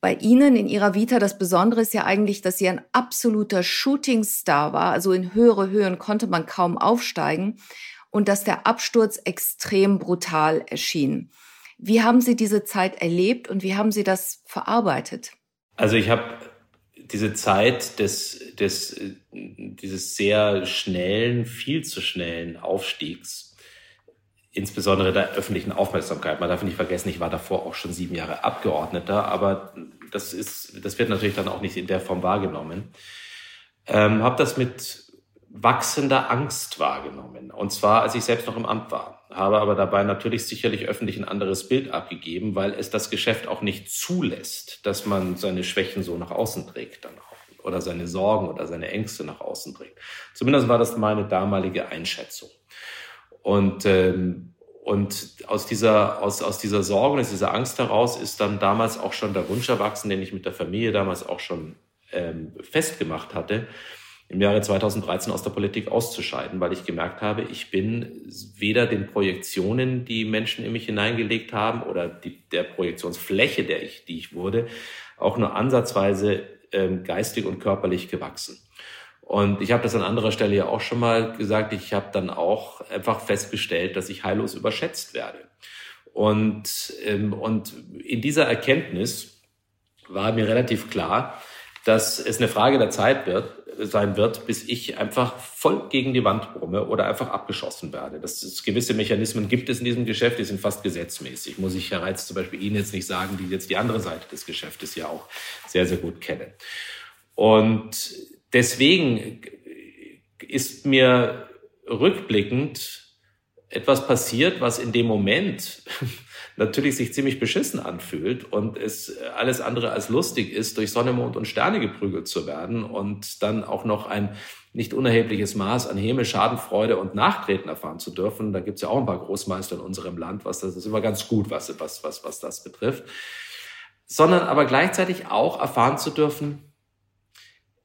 bei Ihnen in Ihrer Vita das Besondere ist ja eigentlich, dass Sie ein absoluter Shootingstar war. Also in höhere Höhen konnte man kaum aufsteigen und dass der Absturz extrem brutal erschien. Wie haben Sie diese Zeit erlebt und wie haben Sie das verarbeitet? Also ich habe diese Zeit des, des, dieses sehr schnellen, viel zu schnellen Aufstiegs insbesondere der öffentlichen Aufmerksamkeit. Man darf nicht vergessen, ich war davor auch schon sieben Jahre Abgeordneter, aber das ist, das wird natürlich dann auch nicht in der Form wahrgenommen. Ähm, habe das mit wachsender Angst wahrgenommen. Und zwar, als ich selbst noch im Amt war. Habe aber dabei natürlich sicherlich öffentlich ein anderes Bild abgegeben, weil es das Geschäft auch nicht zulässt, dass man seine Schwächen so nach außen trägt dann auch. Oder seine Sorgen oder seine Ängste nach außen trägt. Zumindest war das meine damalige Einschätzung. Und, ähm, und aus dieser, aus, aus dieser Sorge, aus dieser Angst heraus ist dann damals auch schon der Wunsch erwachsen, den ich mit der Familie damals auch schon ähm, festgemacht hatte, im Jahre 2013 aus der Politik auszuscheiden, weil ich gemerkt habe, ich bin weder den Projektionen, die Menschen in mich hineingelegt haben oder die, der Projektionsfläche, der ich, die ich wurde, auch nur ansatzweise ähm, geistig und körperlich gewachsen. Und ich habe das an anderer Stelle ja auch schon mal gesagt, ich habe dann auch einfach festgestellt, dass ich heillos überschätzt werde. Und, ähm, und in dieser Erkenntnis war mir relativ klar, dass es eine Frage der Zeit wird, sein wird, bis ich einfach voll gegen die Wand brumme oder einfach abgeschossen werde. Das ist, gewisse Mechanismen gibt es in diesem Geschäft, die sind fast gesetzmäßig. Muss ich Herr Reitz zum Beispiel Ihnen jetzt nicht sagen, die jetzt die andere Seite des Geschäftes ja auch sehr, sehr gut kennen. Und deswegen ist mir rückblickend etwas passiert, was in dem Moment natürlich sich ziemlich beschissen anfühlt und es alles andere als lustig ist, durch Sonne, Mond und Sterne geprügelt zu werden und dann auch noch ein nicht unerhebliches Maß an Häme, Schadenfreude und Nachtreten erfahren zu dürfen. Da gibt es ja auch ein paar Großmeister in unserem Land, was das ist immer ganz gut, was, was, was, was das betrifft. Sondern aber gleichzeitig auch erfahren zu dürfen,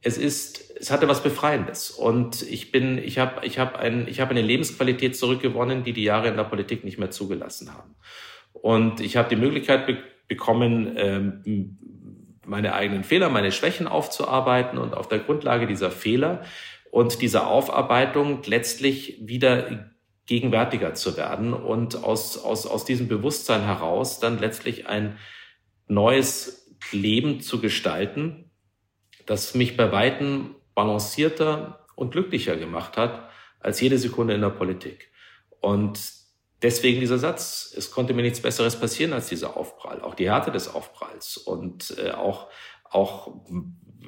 es ist, es hatte was Befreiendes. Und ich bin, ich habe, ich habe ein, ich habe eine Lebensqualität zurückgewonnen, die die Jahre in der Politik nicht mehr zugelassen haben. Und ich habe die Möglichkeit be bekommen, ähm, meine eigenen Fehler, meine Schwächen aufzuarbeiten und auf der Grundlage dieser Fehler und dieser Aufarbeitung letztlich wieder gegenwärtiger zu werden und aus, aus, aus diesem Bewusstsein heraus dann letztlich ein neues Leben zu gestalten, das mich bei Weitem balancierter und glücklicher gemacht hat als jede Sekunde in der Politik. Und deswegen dieser Satz, es konnte mir nichts Besseres passieren als dieser Aufprall, auch die Härte des Aufpralls und äh, auch, auch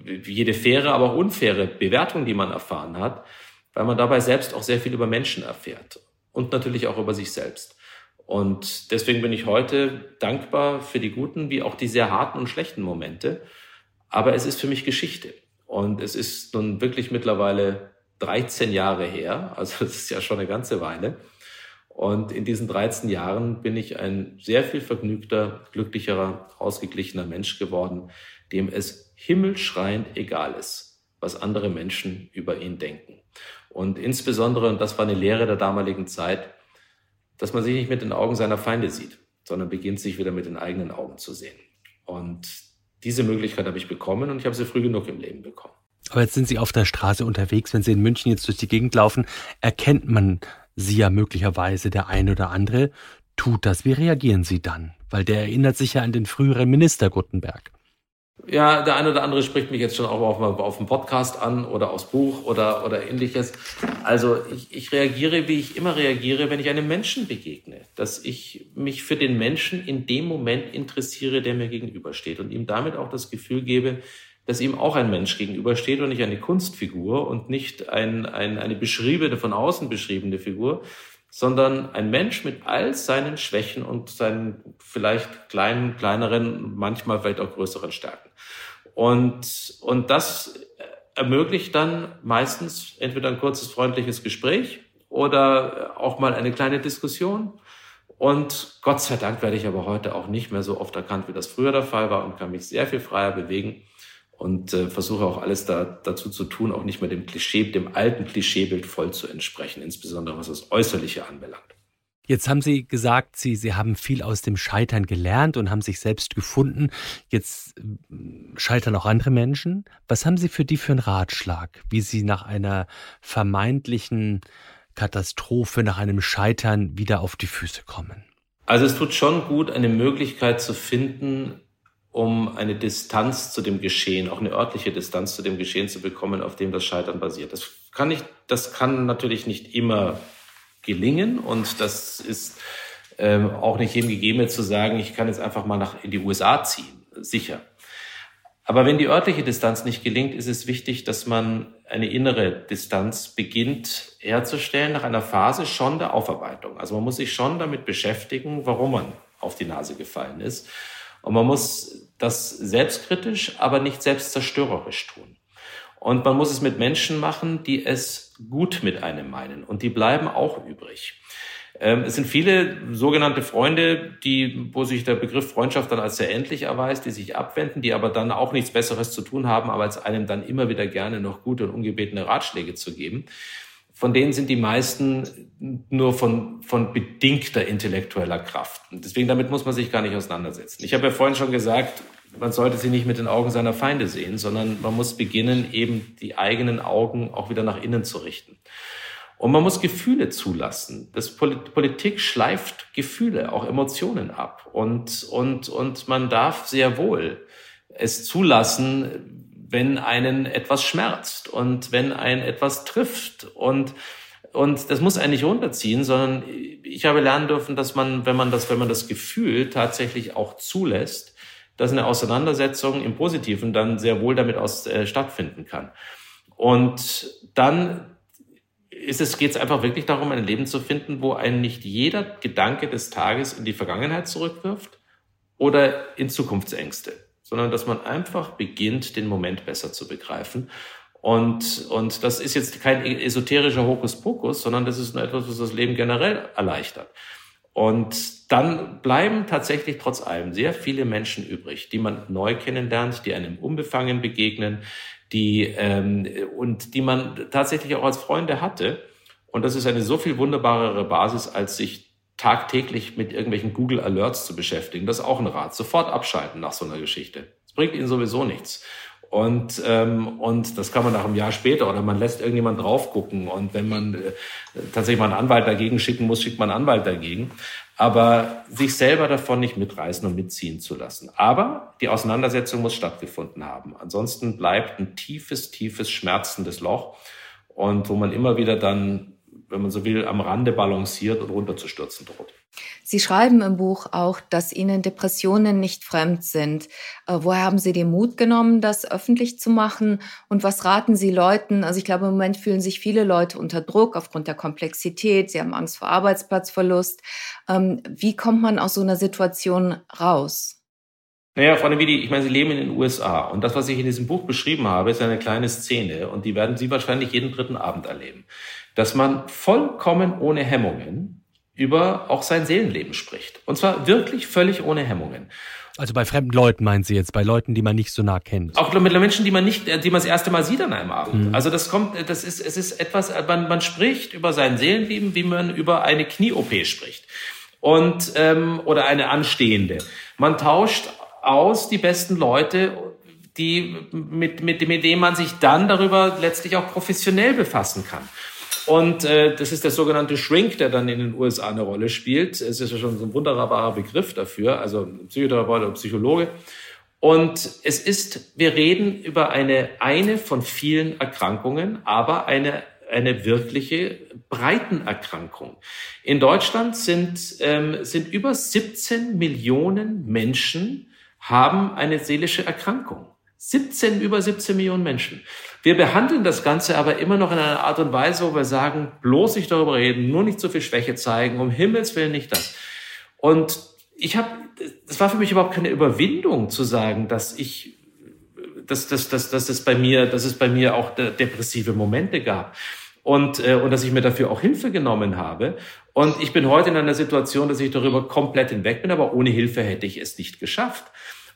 jede faire, aber auch unfaire Bewertung, die man erfahren hat, weil man dabei selbst auch sehr viel über Menschen erfährt und natürlich auch über sich selbst. Und deswegen bin ich heute dankbar für die guten wie auch die sehr harten und schlechten Momente. Aber es ist für mich Geschichte. Und es ist nun wirklich mittlerweile 13 Jahre her. Also es ist ja schon eine ganze Weile. Und in diesen 13 Jahren bin ich ein sehr viel vergnügter, glücklicherer, ausgeglichener Mensch geworden, dem es himmelschreiend egal ist, was andere Menschen über ihn denken. Und insbesondere, und das war eine Lehre der damaligen Zeit, dass man sich nicht mit den Augen seiner Feinde sieht, sondern beginnt sich wieder mit den eigenen Augen zu sehen. Und diese Möglichkeit habe ich bekommen und ich habe sie früh genug im Leben bekommen. Aber jetzt sind Sie auf der Straße unterwegs. Wenn Sie in München jetzt durch die Gegend laufen, erkennt man Sie ja möglicherweise der eine oder andere tut das. Wie reagieren Sie dann? Weil der erinnert sich ja an den früheren Minister Gutenberg. Ja, der eine oder andere spricht mich jetzt schon auch auf, auf dem Podcast an oder aufs Buch oder, oder ähnliches. Also ich, ich reagiere, wie ich immer reagiere, wenn ich einem Menschen begegne. Dass ich mich für den Menschen in dem Moment interessiere, der mir gegenübersteht und ihm damit auch das Gefühl gebe, dass ihm auch ein Mensch gegenübersteht und nicht eine Kunstfigur und nicht ein, ein, eine beschriebene, von außen beschriebene Figur, sondern ein Mensch mit all seinen Schwächen und seinen vielleicht kleinen, kleineren, manchmal vielleicht auch größeren Stärken. Und, und das ermöglicht dann meistens entweder ein kurzes, freundliches Gespräch oder auch mal eine kleine Diskussion. Und Gott sei Dank werde ich aber heute auch nicht mehr so oft erkannt, wie das früher der Fall war und kann mich sehr viel freier bewegen und äh, versuche auch alles da, dazu zu tun, auch nicht mehr dem Klischee, dem alten Klischeebild voll zu entsprechen, insbesondere was das Äußerliche anbelangt. Jetzt haben Sie gesagt, Sie, Sie haben viel aus dem Scheitern gelernt und haben sich selbst gefunden. Jetzt äh, scheitern auch andere Menschen. Was haben Sie für die für einen Ratschlag, wie Sie nach einer vermeintlichen Katastrophe, nach einem Scheitern wieder auf die Füße kommen? Also es tut schon gut, eine Möglichkeit zu finden, um eine Distanz zu dem Geschehen, auch eine örtliche Distanz zu dem Geschehen zu bekommen, auf dem das Scheitern basiert. Das kann nicht, das kann natürlich nicht immer gelingen und das ist ähm, auch nicht jedem gegeben, zu sagen, ich kann jetzt einfach mal nach in die USA ziehen. Sicher. Aber wenn die örtliche Distanz nicht gelingt, ist es wichtig, dass man eine innere Distanz beginnt herzustellen nach einer Phase schon der Aufarbeitung. Also man muss sich schon damit beschäftigen, warum man auf die Nase gefallen ist und man muss das selbstkritisch, aber nicht selbstzerstörerisch tun. Und man muss es mit Menschen machen, die es gut mit einem meinen. Und die bleiben auch übrig. Ähm, es sind viele sogenannte Freunde, die, wo sich der Begriff Freundschaft dann als sehr endlich erweist, die sich abwenden, die aber dann auch nichts Besseres zu tun haben, aber als einem dann immer wieder gerne noch gute und ungebetene Ratschläge zu geben. Von denen sind die meisten nur von, von bedingter intellektueller Kraft. Und deswegen damit muss man sich gar nicht auseinandersetzen. Ich habe ja vorhin schon gesagt, man sollte sie nicht mit den Augen seiner Feinde sehen, sondern man muss beginnen, eben die eigenen Augen auch wieder nach innen zu richten. Und man muss Gefühle zulassen. Das Politik schleift Gefühle, auch Emotionen ab. Und, und, und man darf sehr wohl es zulassen, wenn einen etwas schmerzt und wenn einen etwas trifft. Und, und das muss einen nicht runterziehen, sondern ich habe lernen dürfen, dass man, wenn man das, wenn man das Gefühl tatsächlich auch zulässt, dass eine Auseinandersetzung im Positiven dann sehr wohl damit aus, äh, stattfinden kann. Und dann ist es, geht es einfach wirklich darum, ein Leben zu finden, wo einen nicht jeder Gedanke des Tages in die Vergangenheit zurückwirft oder in Zukunftsängste, sondern dass man einfach beginnt, den Moment besser zu begreifen. Und, und das ist jetzt kein esoterischer Hokuspokus, sondern das ist nur etwas, was das Leben generell erleichtert. Und dann bleiben tatsächlich trotz allem sehr viele Menschen übrig, die man neu kennenlernt, die einem unbefangen begegnen, die ähm, und die man tatsächlich auch als Freunde hatte. Und das ist eine so viel wunderbarere Basis, als sich tagtäglich mit irgendwelchen Google Alerts zu beschäftigen. Das ist auch ein Rat. Sofort abschalten nach so einer Geschichte. Das bringt Ihnen sowieso nichts. Und, ähm, und das kann man nach einem Jahr später oder man lässt irgendjemand drauf gucken. Und wenn man äh, tatsächlich mal einen Anwalt dagegen schicken muss, schickt man einen Anwalt dagegen aber sich selber davon nicht mitreißen und mitziehen zu lassen. Aber die Auseinandersetzung muss stattgefunden haben. Ansonsten bleibt ein tiefes, tiefes, schmerzendes Loch und wo man immer wieder dann, wenn man so will, am Rande balanciert und runterzustürzen droht. Sie schreiben im Buch auch, dass Ihnen Depressionen nicht fremd sind. Äh, woher haben Sie den Mut genommen, das öffentlich zu machen? Und was raten Sie Leuten? Also ich glaube, im Moment fühlen sich viele Leute unter Druck aufgrund der Komplexität. Sie haben Angst vor Arbeitsplatzverlust. Ähm, wie kommt man aus so einer Situation raus? Naja, Freunde Widi, ich meine, Sie leben in den USA und das, was ich in diesem Buch beschrieben habe, ist eine kleine Szene und die werden Sie wahrscheinlich jeden dritten Abend erleben. Dass man vollkommen ohne Hemmungen über auch sein Seelenleben spricht. Und zwar wirklich völlig ohne Hemmungen. Also bei fremden Leuten meinen Sie jetzt, bei Leuten, die man nicht so nah kennt? Auch mit Menschen, die man nicht, die man das erste Mal sieht an einem Abend. Mhm. Also das kommt, das ist, es ist etwas, man, man spricht über sein Seelenleben, wie man über eine Knie-OP spricht. Und, ähm, oder eine anstehende. Man tauscht aus die besten Leute, die, mit, mit, mit denen man sich dann darüber letztlich auch professionell befassen kann. Und äh, das ist der sogenannte Shrink, der dann in den USA eine Rolle spielt. Es ist ja schon so ein wunderbarer Begriff dafür, also Psychotherapeut oder Psychologe. Und es ist, wir reden über eine, eine von vielen Erkrankungen, aber eine, eine wirkliche Breitenerkrankung. In Deutschland sind, ähm, sind über 17 Millionen Menschen haben eine seelische Erkrankung. 17, über 17 Millionen Menschen. Wir behandeln das Ganze aber immer noch in einer Art und Weise, wo wir sagen, bloß nicht darüber reden, nur nicht so viel Schwäche zeigen, um Himmels Willen nicht das. Und ich habe, das war für mich überhaupt keine Überwindung zu sagen, dass ich, dass, dass, dass, dass es bei mir, dass es bei mir auch depressive Momente gab. Und, äh, und dass ich mir dafür auch Hilfe genommen habe. Und ich bin heute in einer Situation, dass ich darüber komplett hinweg bin, aber ohne Hilfe hätte ich es nicht geschafft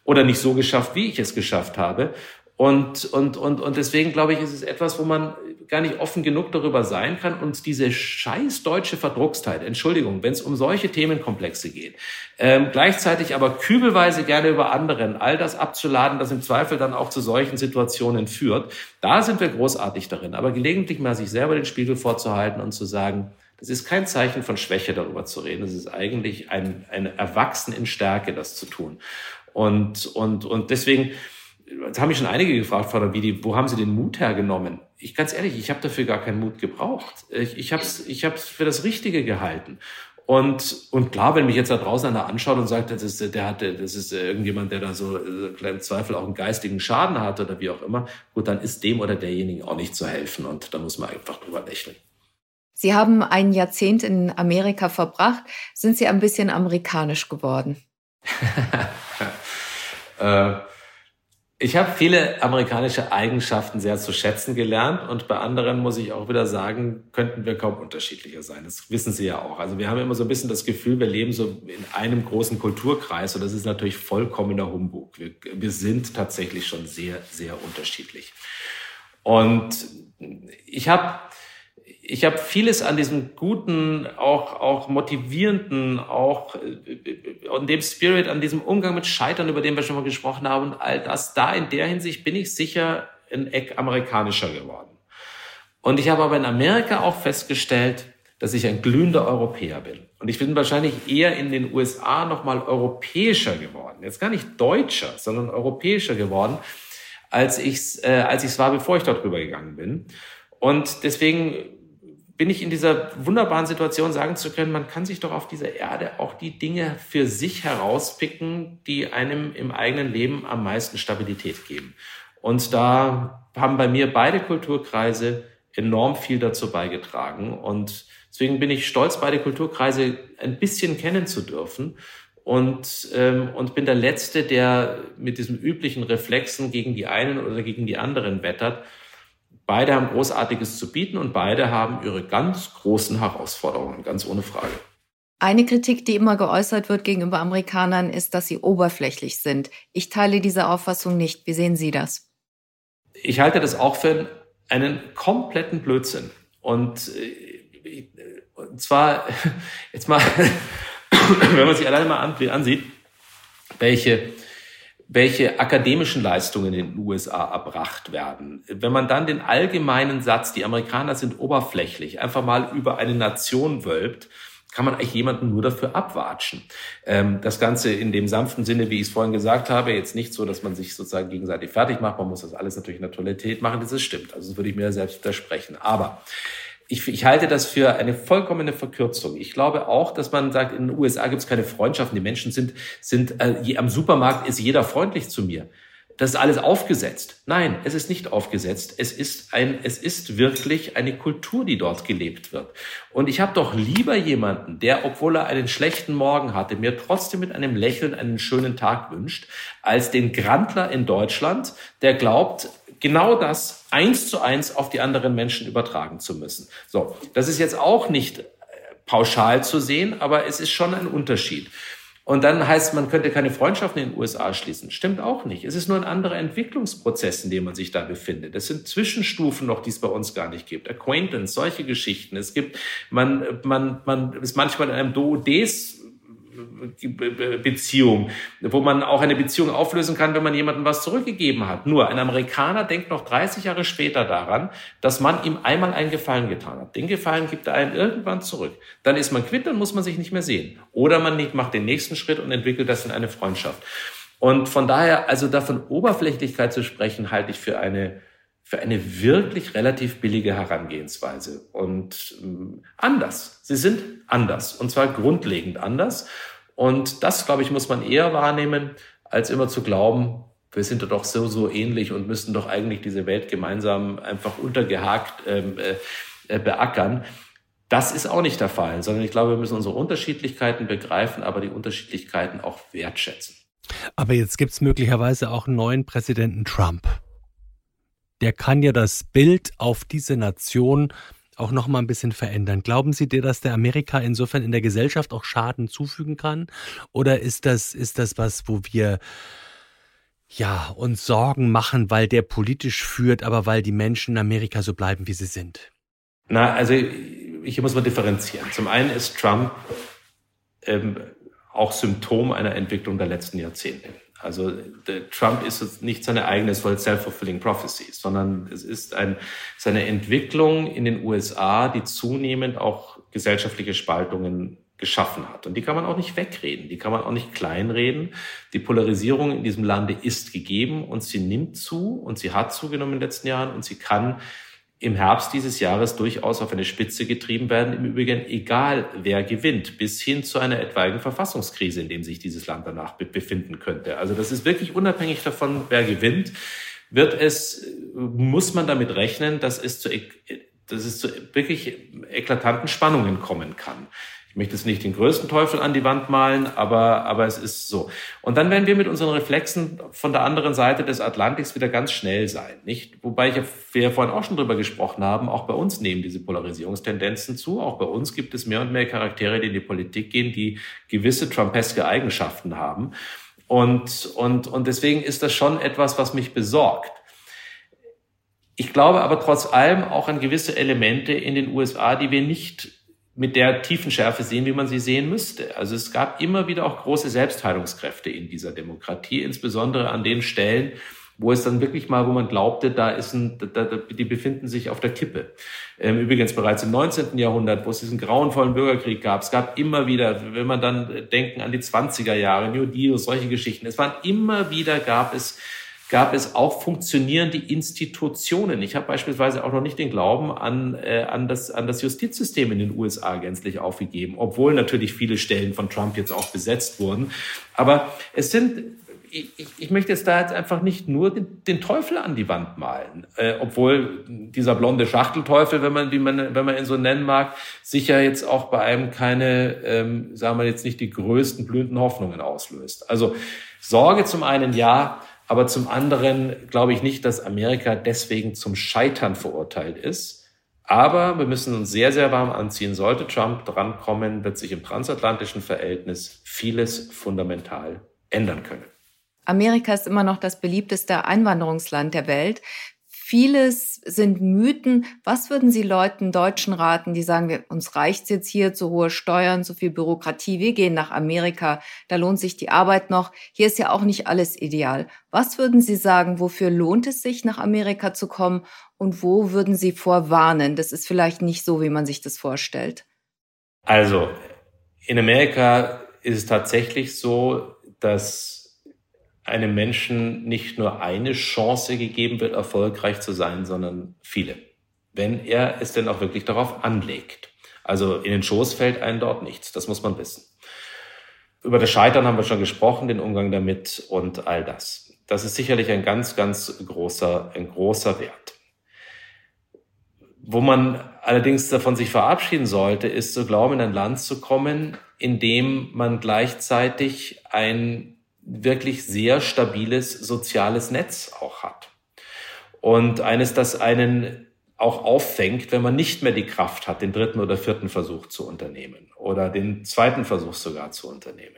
oder nicht so geschafft, wie ich es geschafft habe. Und, und, und, und deswegen glaube ich, ist es etwas, wo man gar nicht offen genug darüber sein kann und diese scheiß deutsche Verdruckstheit, Entschuldigung, wenn es um solche Themenkomplexe geht, ähm, gleichzeitig aber kübelweise gerne über anderen, all das abzuladen, das im Zweifel dann auch zu solchen Situationen führt, da sind wir großartig darin. Aber gelegentlich mal sich selber den Spiegel vorzuhalten und zu sagen, das ist kein Zeichen von Schwäche, darüber zu reden. Das ist eigentlich ein, ein Erwachsen in Stärke, das zu tun. Und, und, und deswegen, das haben mich schon einige gefragt, Frau Davidi, wo haben Sie den Mut hergenommen? Ich ganz ehrlich, ich habe dafür gar keinen Mut gebraucht. Ich, ich habe es ich hab's für das Richtige gehalten. Und, und klar, wenn mich jetzt da draußen einer anschaut und sagt, das ist, der hat, das ist irgendjemand, der da so äh, kleinen Zweifel auch einen geistigen Schaden hat oder wie auch immer, gut, dann ist dem oder derjenigen auch nicht zu helfen und da muss man einfach drüber lächeln. Sie haben ein Jahrzehnt in Amerika verbracht. Sind Sie ein bisschen amerikanisch geworden? Äh, Ich habe viele amerikanische Eigenschaften sehr zu schätzen gelernt und bei anderen muss ich auch wieder sagen, könnten wir kaum unterschiedlicher sein. Das wissen Sie ja auch. Also wir haben immer so ein bisschen das Gefühl, wir leben so in einem großen Kulturkreis und das ist natürlich vollkommener Humbug. Wir, wir sind tatsächlich schon sehr, sehr unterschiedlich. Und ich habe ich habe vieles an diesem guten, auch, auch motivierenden, auch äh, an dem Spirit, an diesem Umgang mit Scheitern, über den wir schon mal gesprochen haben, und all das, da in der Hinsicht bin ich sicher ein Eck amerikanischer geworden. Und ich habe aber in Amerika auch festgestellt, dass ich ein glühender Europäer bin. Und ich bin wahrscheinlich eher in den USA nochmal europäischer geworden. Jetzt gar nicht deutscher, sondern europäischer geworden, als ich es äh, als ich's war, bevor ich dort rübergegangen bin. Und deswegen bin ich in dieser wunderbaren Situation, sagen zu können, man kann sich doch auf dieser Erde auch die Dinge für sich herauspicken, die einem im eigenen Leben am meisten Stabilität geben. Und da haben bei mir beide Kulturkreise enorm viel dazu beigetragen. Und deswegen bin ich stolz, beide Kulturkreise ein bisschen kennen zu dürfen. Und, ähm, und bin der Letzte, der mit diesen üblichen Reflexen gegen die einen oder gegen die anderen wettert, Beide haben Großartiges zu bieten und beide haben ihre ganz großen Herausforderungen, ganz ohne Frage. Eine Kritik, die immer geäußert wird gegenüber Amerikanern, ist, dass sie oberflächlich sind. Ich teile diese Auffassung nicht. Wie sehen Sie das? Ich halte das auch für einen kompletten Blödsinn. Und, äh, und zwar, jetzt mal, wenn man sich alleine mal ansieht, welche welche akademischen Leistungen in den USA erbracht werden. Wenn man dann den allgemeinen Satz, die Amerikaner sind oberflächlich, einfach mal über eine Nation wölbt, kann man eigentlich jemanden nur dafür abwatschen. Ähm, das Ganze in dem sanften Sinne, wie ich es vorhin gesagt habe, jetzt nicht so, dass man sich sozusagen gegenseitig fertig macht. Man muss das alles natürlich in der Toilette machen, das ist stimmt. Also das würde ich mir selbst widersprechen. Aber ich, ich halte das für eine vollkommene Verkürzung. Ich glaube auch, dass man sagt, in den USA gibt es keine Freundschaften. Die Menschen sind, sind äh, am Supermarkt ist jeder freundlich zu mir. Das ist alles aufgesetzt. Nein, es ist nicht aufgesetzt. Es ist ein, es ist wirklich eine Kultur, die dort gelebt wird. Und ich habe doch lieber jemanden, der, obwohl er einen schlechten Morgen hatte, mir trotzdem mit einem Lächeln einen schönen Tag wünscht, als den Grandler in Deutschland, der glaubt, genau das eins zu eins auf die anderen Menschen übertragen zu müssen. So, das ist jetzt auch nicht äh, pauschal zu sehen, aber es ist schon ein Unterschied. Und dann heißt, man könnte keine Freundschaften in den USA schließen. Stimmt auch nicht. Es ist nur ein anderer Entwicklungsprozess, in dem man sich da befindet. Es sind Zwischenstufen noch, die es bei uns gar nicht gibt. Acquaintance, solche Geschichten. Es gibt, man, man, man ist manchmal in einem Duodes Beziehung, wo man auch eine Beziehung auflösen kann, wenn man jemandem was zurückgegeben hat. Nur ein Amerikaner denkt noch 30 Jahre später daran, dass man ihm einmal einen Gefallen getan hat. Den Gefallen gibt er einem irgendwann zurück. Dann ist man quitt, dann muss man sich nicht mehr sehen. Oder man macht den nächsten Schritt und entwickelt das in eine Freundschaft. Und von daher, also davon Oberflächlichkeit zu sprechen, halte ich für eine für eine wirklich relativ billige Herangehensweise und ähm, anders. Sie sind anders und zwar grundlegend anders. Und das, glaube ich, muss man eher wahrnehmen, als immer zu glauben, wir sind doch so, so ähnlich und müssten doch eigentlich diese Welt gemeinsam einfach untergehakt ähm, äh, äh, beackern. Das ist auch nicht der Fall, sondern ich glaube, wir müssen unsere Unterschiedlichkeiten begreifen, aber die Unterschiedlichkeiten auch wertschätzen. Aber jetzt gibt es möglicherweise auch einen neuen Präsidenten Trump der kann ja das Bild auf diese Nation auch noch mal ein bisschen verändern. Glauben Sie dir, dass der Amerika insofern in der Gesellschaft auch Schaden zufügen kann? Oder ist das, ist das was, wo wir ja, uns Sorgen machen, weil der politisch führt, aber weil die Menschen in Amerika so bleiben, wie sie sind? Na, also ich muss mal differenzieren. Zum einen ist Trump ähm, auch Symptom einer Entwicklung der letzten Jahrzehnte. Also Trump ist nicht seine eigene self-fulfilling prophecy, sondern es ist ein, seine Entwicklung in den USA, die zunehmend auch gesellschaftliche Spaltungen geschaffen hat. Und die kann man auch nicht wegreden, die kann man auch nicht kleinreden. Die Polarisierung in diesem Lande ist gegeben und sie nimmt zu und sie hat zugenommen in den letzten Jahren und sie kann im Herbst dieses Jahres durchaus auf eine Spitze getrieben werden. Im Übrigen egal, wer gewinnt, bis hin zu einer etwaigen Verfassungskrise, in dem sich dieses Land danach befinden könnte. Also das ist wirklich unabhängig davon, wer gewinnt, wird es, muss man damit rechnen, dass es zu, dass es zu wirklich eklatanten Spannungen kommen kann möchte jetzt nicht den größten Teufel an die Wand malen, aber, aber es ist so. Und dann werden wir mit unseren Reflexen von der anderen Seite des Atlantiks wieder ganz schnell sein, nicht? Wobei ich wir ja vorhin auch schon drüber gesprochen haben, auch bei uns nehmen diese Polarisierungstendenzen zu. Auch bei uns gibt es mehr und mehr Charaktere, die in die Politik gehen, die gewisse Trumpeske Eigenschaften haben. Und, und, und deswegen ist das schon etwas, was mich besorgt. Ich glaube aber trotz allem auch an gewisse Elemente in den USA, die wir nicht mit der tiefen Schärfe sehen, wie man sie sehen müsste. Also es gab immer wieder auch große Selbstheilungskräfte in dieser Demokratie, insbesondere an den Stellen, wo es dann wirklich mal, wo man glaubte, da ist ein, da, da, die befinden sich auf der Kippe. Ähm, übrigens bereits im 19. Jahrhundert, wo es diesen grauenvollen Bürgerkrieg gab, es gab immer wieder, wenn man dann denken an die 20er Jahre, New Deal, solche Geschichten, es waren immer wieder, gab es gab es auch funktionierende Institutionen. Ich habe beispielsweise auch noch nicht den Glauben an, äh, an, das, an das Justizsystem in den USA gänzlich aufgegeben, obwohl natürlich viele Stellen von Trump jetzt auch besetzt wurden. Aber es sind ich, ich möchte jetzt da jetzt einfach nicht nur den, den Teufel an die Wand malen, äh, obwohl dieser blonde Schachtelteufel, wenn man, wie man, wenn man ihn so nennen mag, sicher jetzt auch bei einem keine, ähm, sagen wir jetzt nicht die größten blühenden Hoffnungen auslöst. Also Sorge zum einen ja, aber zum anderen glaube ich nicht, dass Amerika deswegen zum Scheitern verurteilt ist. Aber wir müssen uns sehr, sehr warm anziehen. Sollte Trump drankommen, wird sich im transatlantischen Verhältnis vieles fundamental ändern können. Amerika ist immer noch das beliebteste Einwanderungsland der Welt. Vieles sind Mythen. Was würden Sie Leuten, Deutschen raten, die sagen, wir, uns reicht's jetzt hier, zu hohe Steuern, zu viel Bürokratie, wir gehen nach Amerika, da lohnt sich die Arbeit noch. Hier ist ja auch nicht alles ideal. Was würden Sie sagen, wofür lohnt es sich, nach Amerika zu kommen und wo würden Sie vorwarnen? Das ist vielleicht nicht so, wie man sich das vorstellt. Also, in Amerika ist es tatsächlich so, dass einem Menschen nicht nur eine Chance gegeben wird, erfolgreich zu sein, sondern viele. Wenn er es denn auch wirklich darauf anlegt. Also in den Schoß fällt einem dort nichts. Das muss man wissen. Über das Scheitern haben wir schon gesprochen, den Umgang damit und all das. Das ist sicherlich ein ganz, ganz großer, ein großer Wert. Wo man allerdings davon sich verabschieden sollte, ist zu glauben, in ein Land zu kommen, in dem man gleichzeitig ein wirklich sehr stabiles soziales Netz auch hat. Und eines, das einen auch auffängt, wenn man nicht mehr die Kraft hat, den dritten oder vierten Versuch zu unternehmen oder den zweiten Versuch sogar zu unternehmen.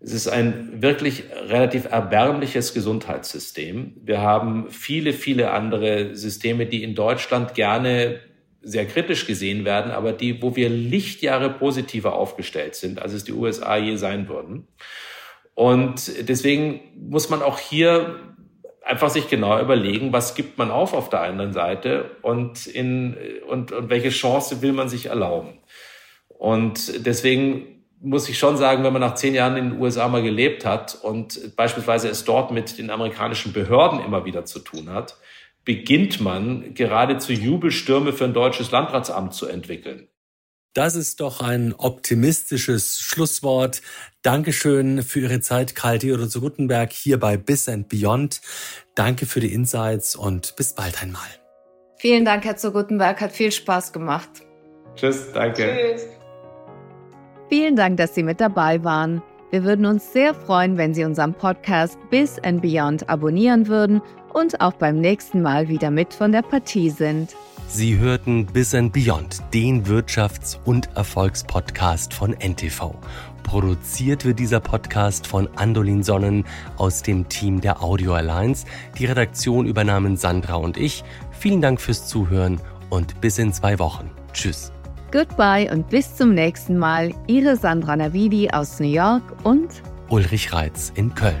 Es ist ein wirklich relativ erbärmliches Gesundheitssystem. Wir haben viele, viele andere Systeme, die in Deutschland gerne sehr kritisch gesehen werden, aber die, wo wir Lichtjahre positiver aufgestellt sind, als es die USA je sein würden. Und deswegen muss man auch hier einfach sich genau überlegen, was gibt man auf auf der anderen Seite und, in, und, und welche Chance will man sich erlauben. Und deswegen muss ich schon sagen, wenn man nach zehn Jahren in den USA mal gelebt hat und beispielsweise es dort mit den amerikanischen Behörden immer wieder zu tun hat, beginnt man geradezu Jubelstürme für ein deutsches Landratsamt zu entwickeln. Das ist doch ein optimistisches Schlusswort. Dankeschön für Ihre Zeit, Karl Theodor zu Guttenberg, hier bei Bis and Beyond. Danke für die Insights und bis bald einmal. Vielen Dank, Herr zu Guttenberg. Hat viel Spaß gemacht. Tschüss, danke. Tschüss. Vielen Dank, dass Sie mit dabei waren. Wir würden uns sehr freuen, wenn Sie unseren Podcast Bis and Beyond abonnieren würden und auch beim nächsten Mal wieder mit von der Partie sind. Sie hörten Bis and Beyond, den Wirtschafts- und Erfolgspodcast von NTV. Produziert wird dieser Podcast von Andolin Sonnen aus dem Team der Audio Alliance. Die Redaktion übernahmen Sandra und ich. Vielen Dank fürs Zuhören und bis in zwei Wochen. Tschüss. Goodbye und bis zum nächsten Mal. Ihre Sandra Navidi aus New York und Ulrich Reitz in Köln.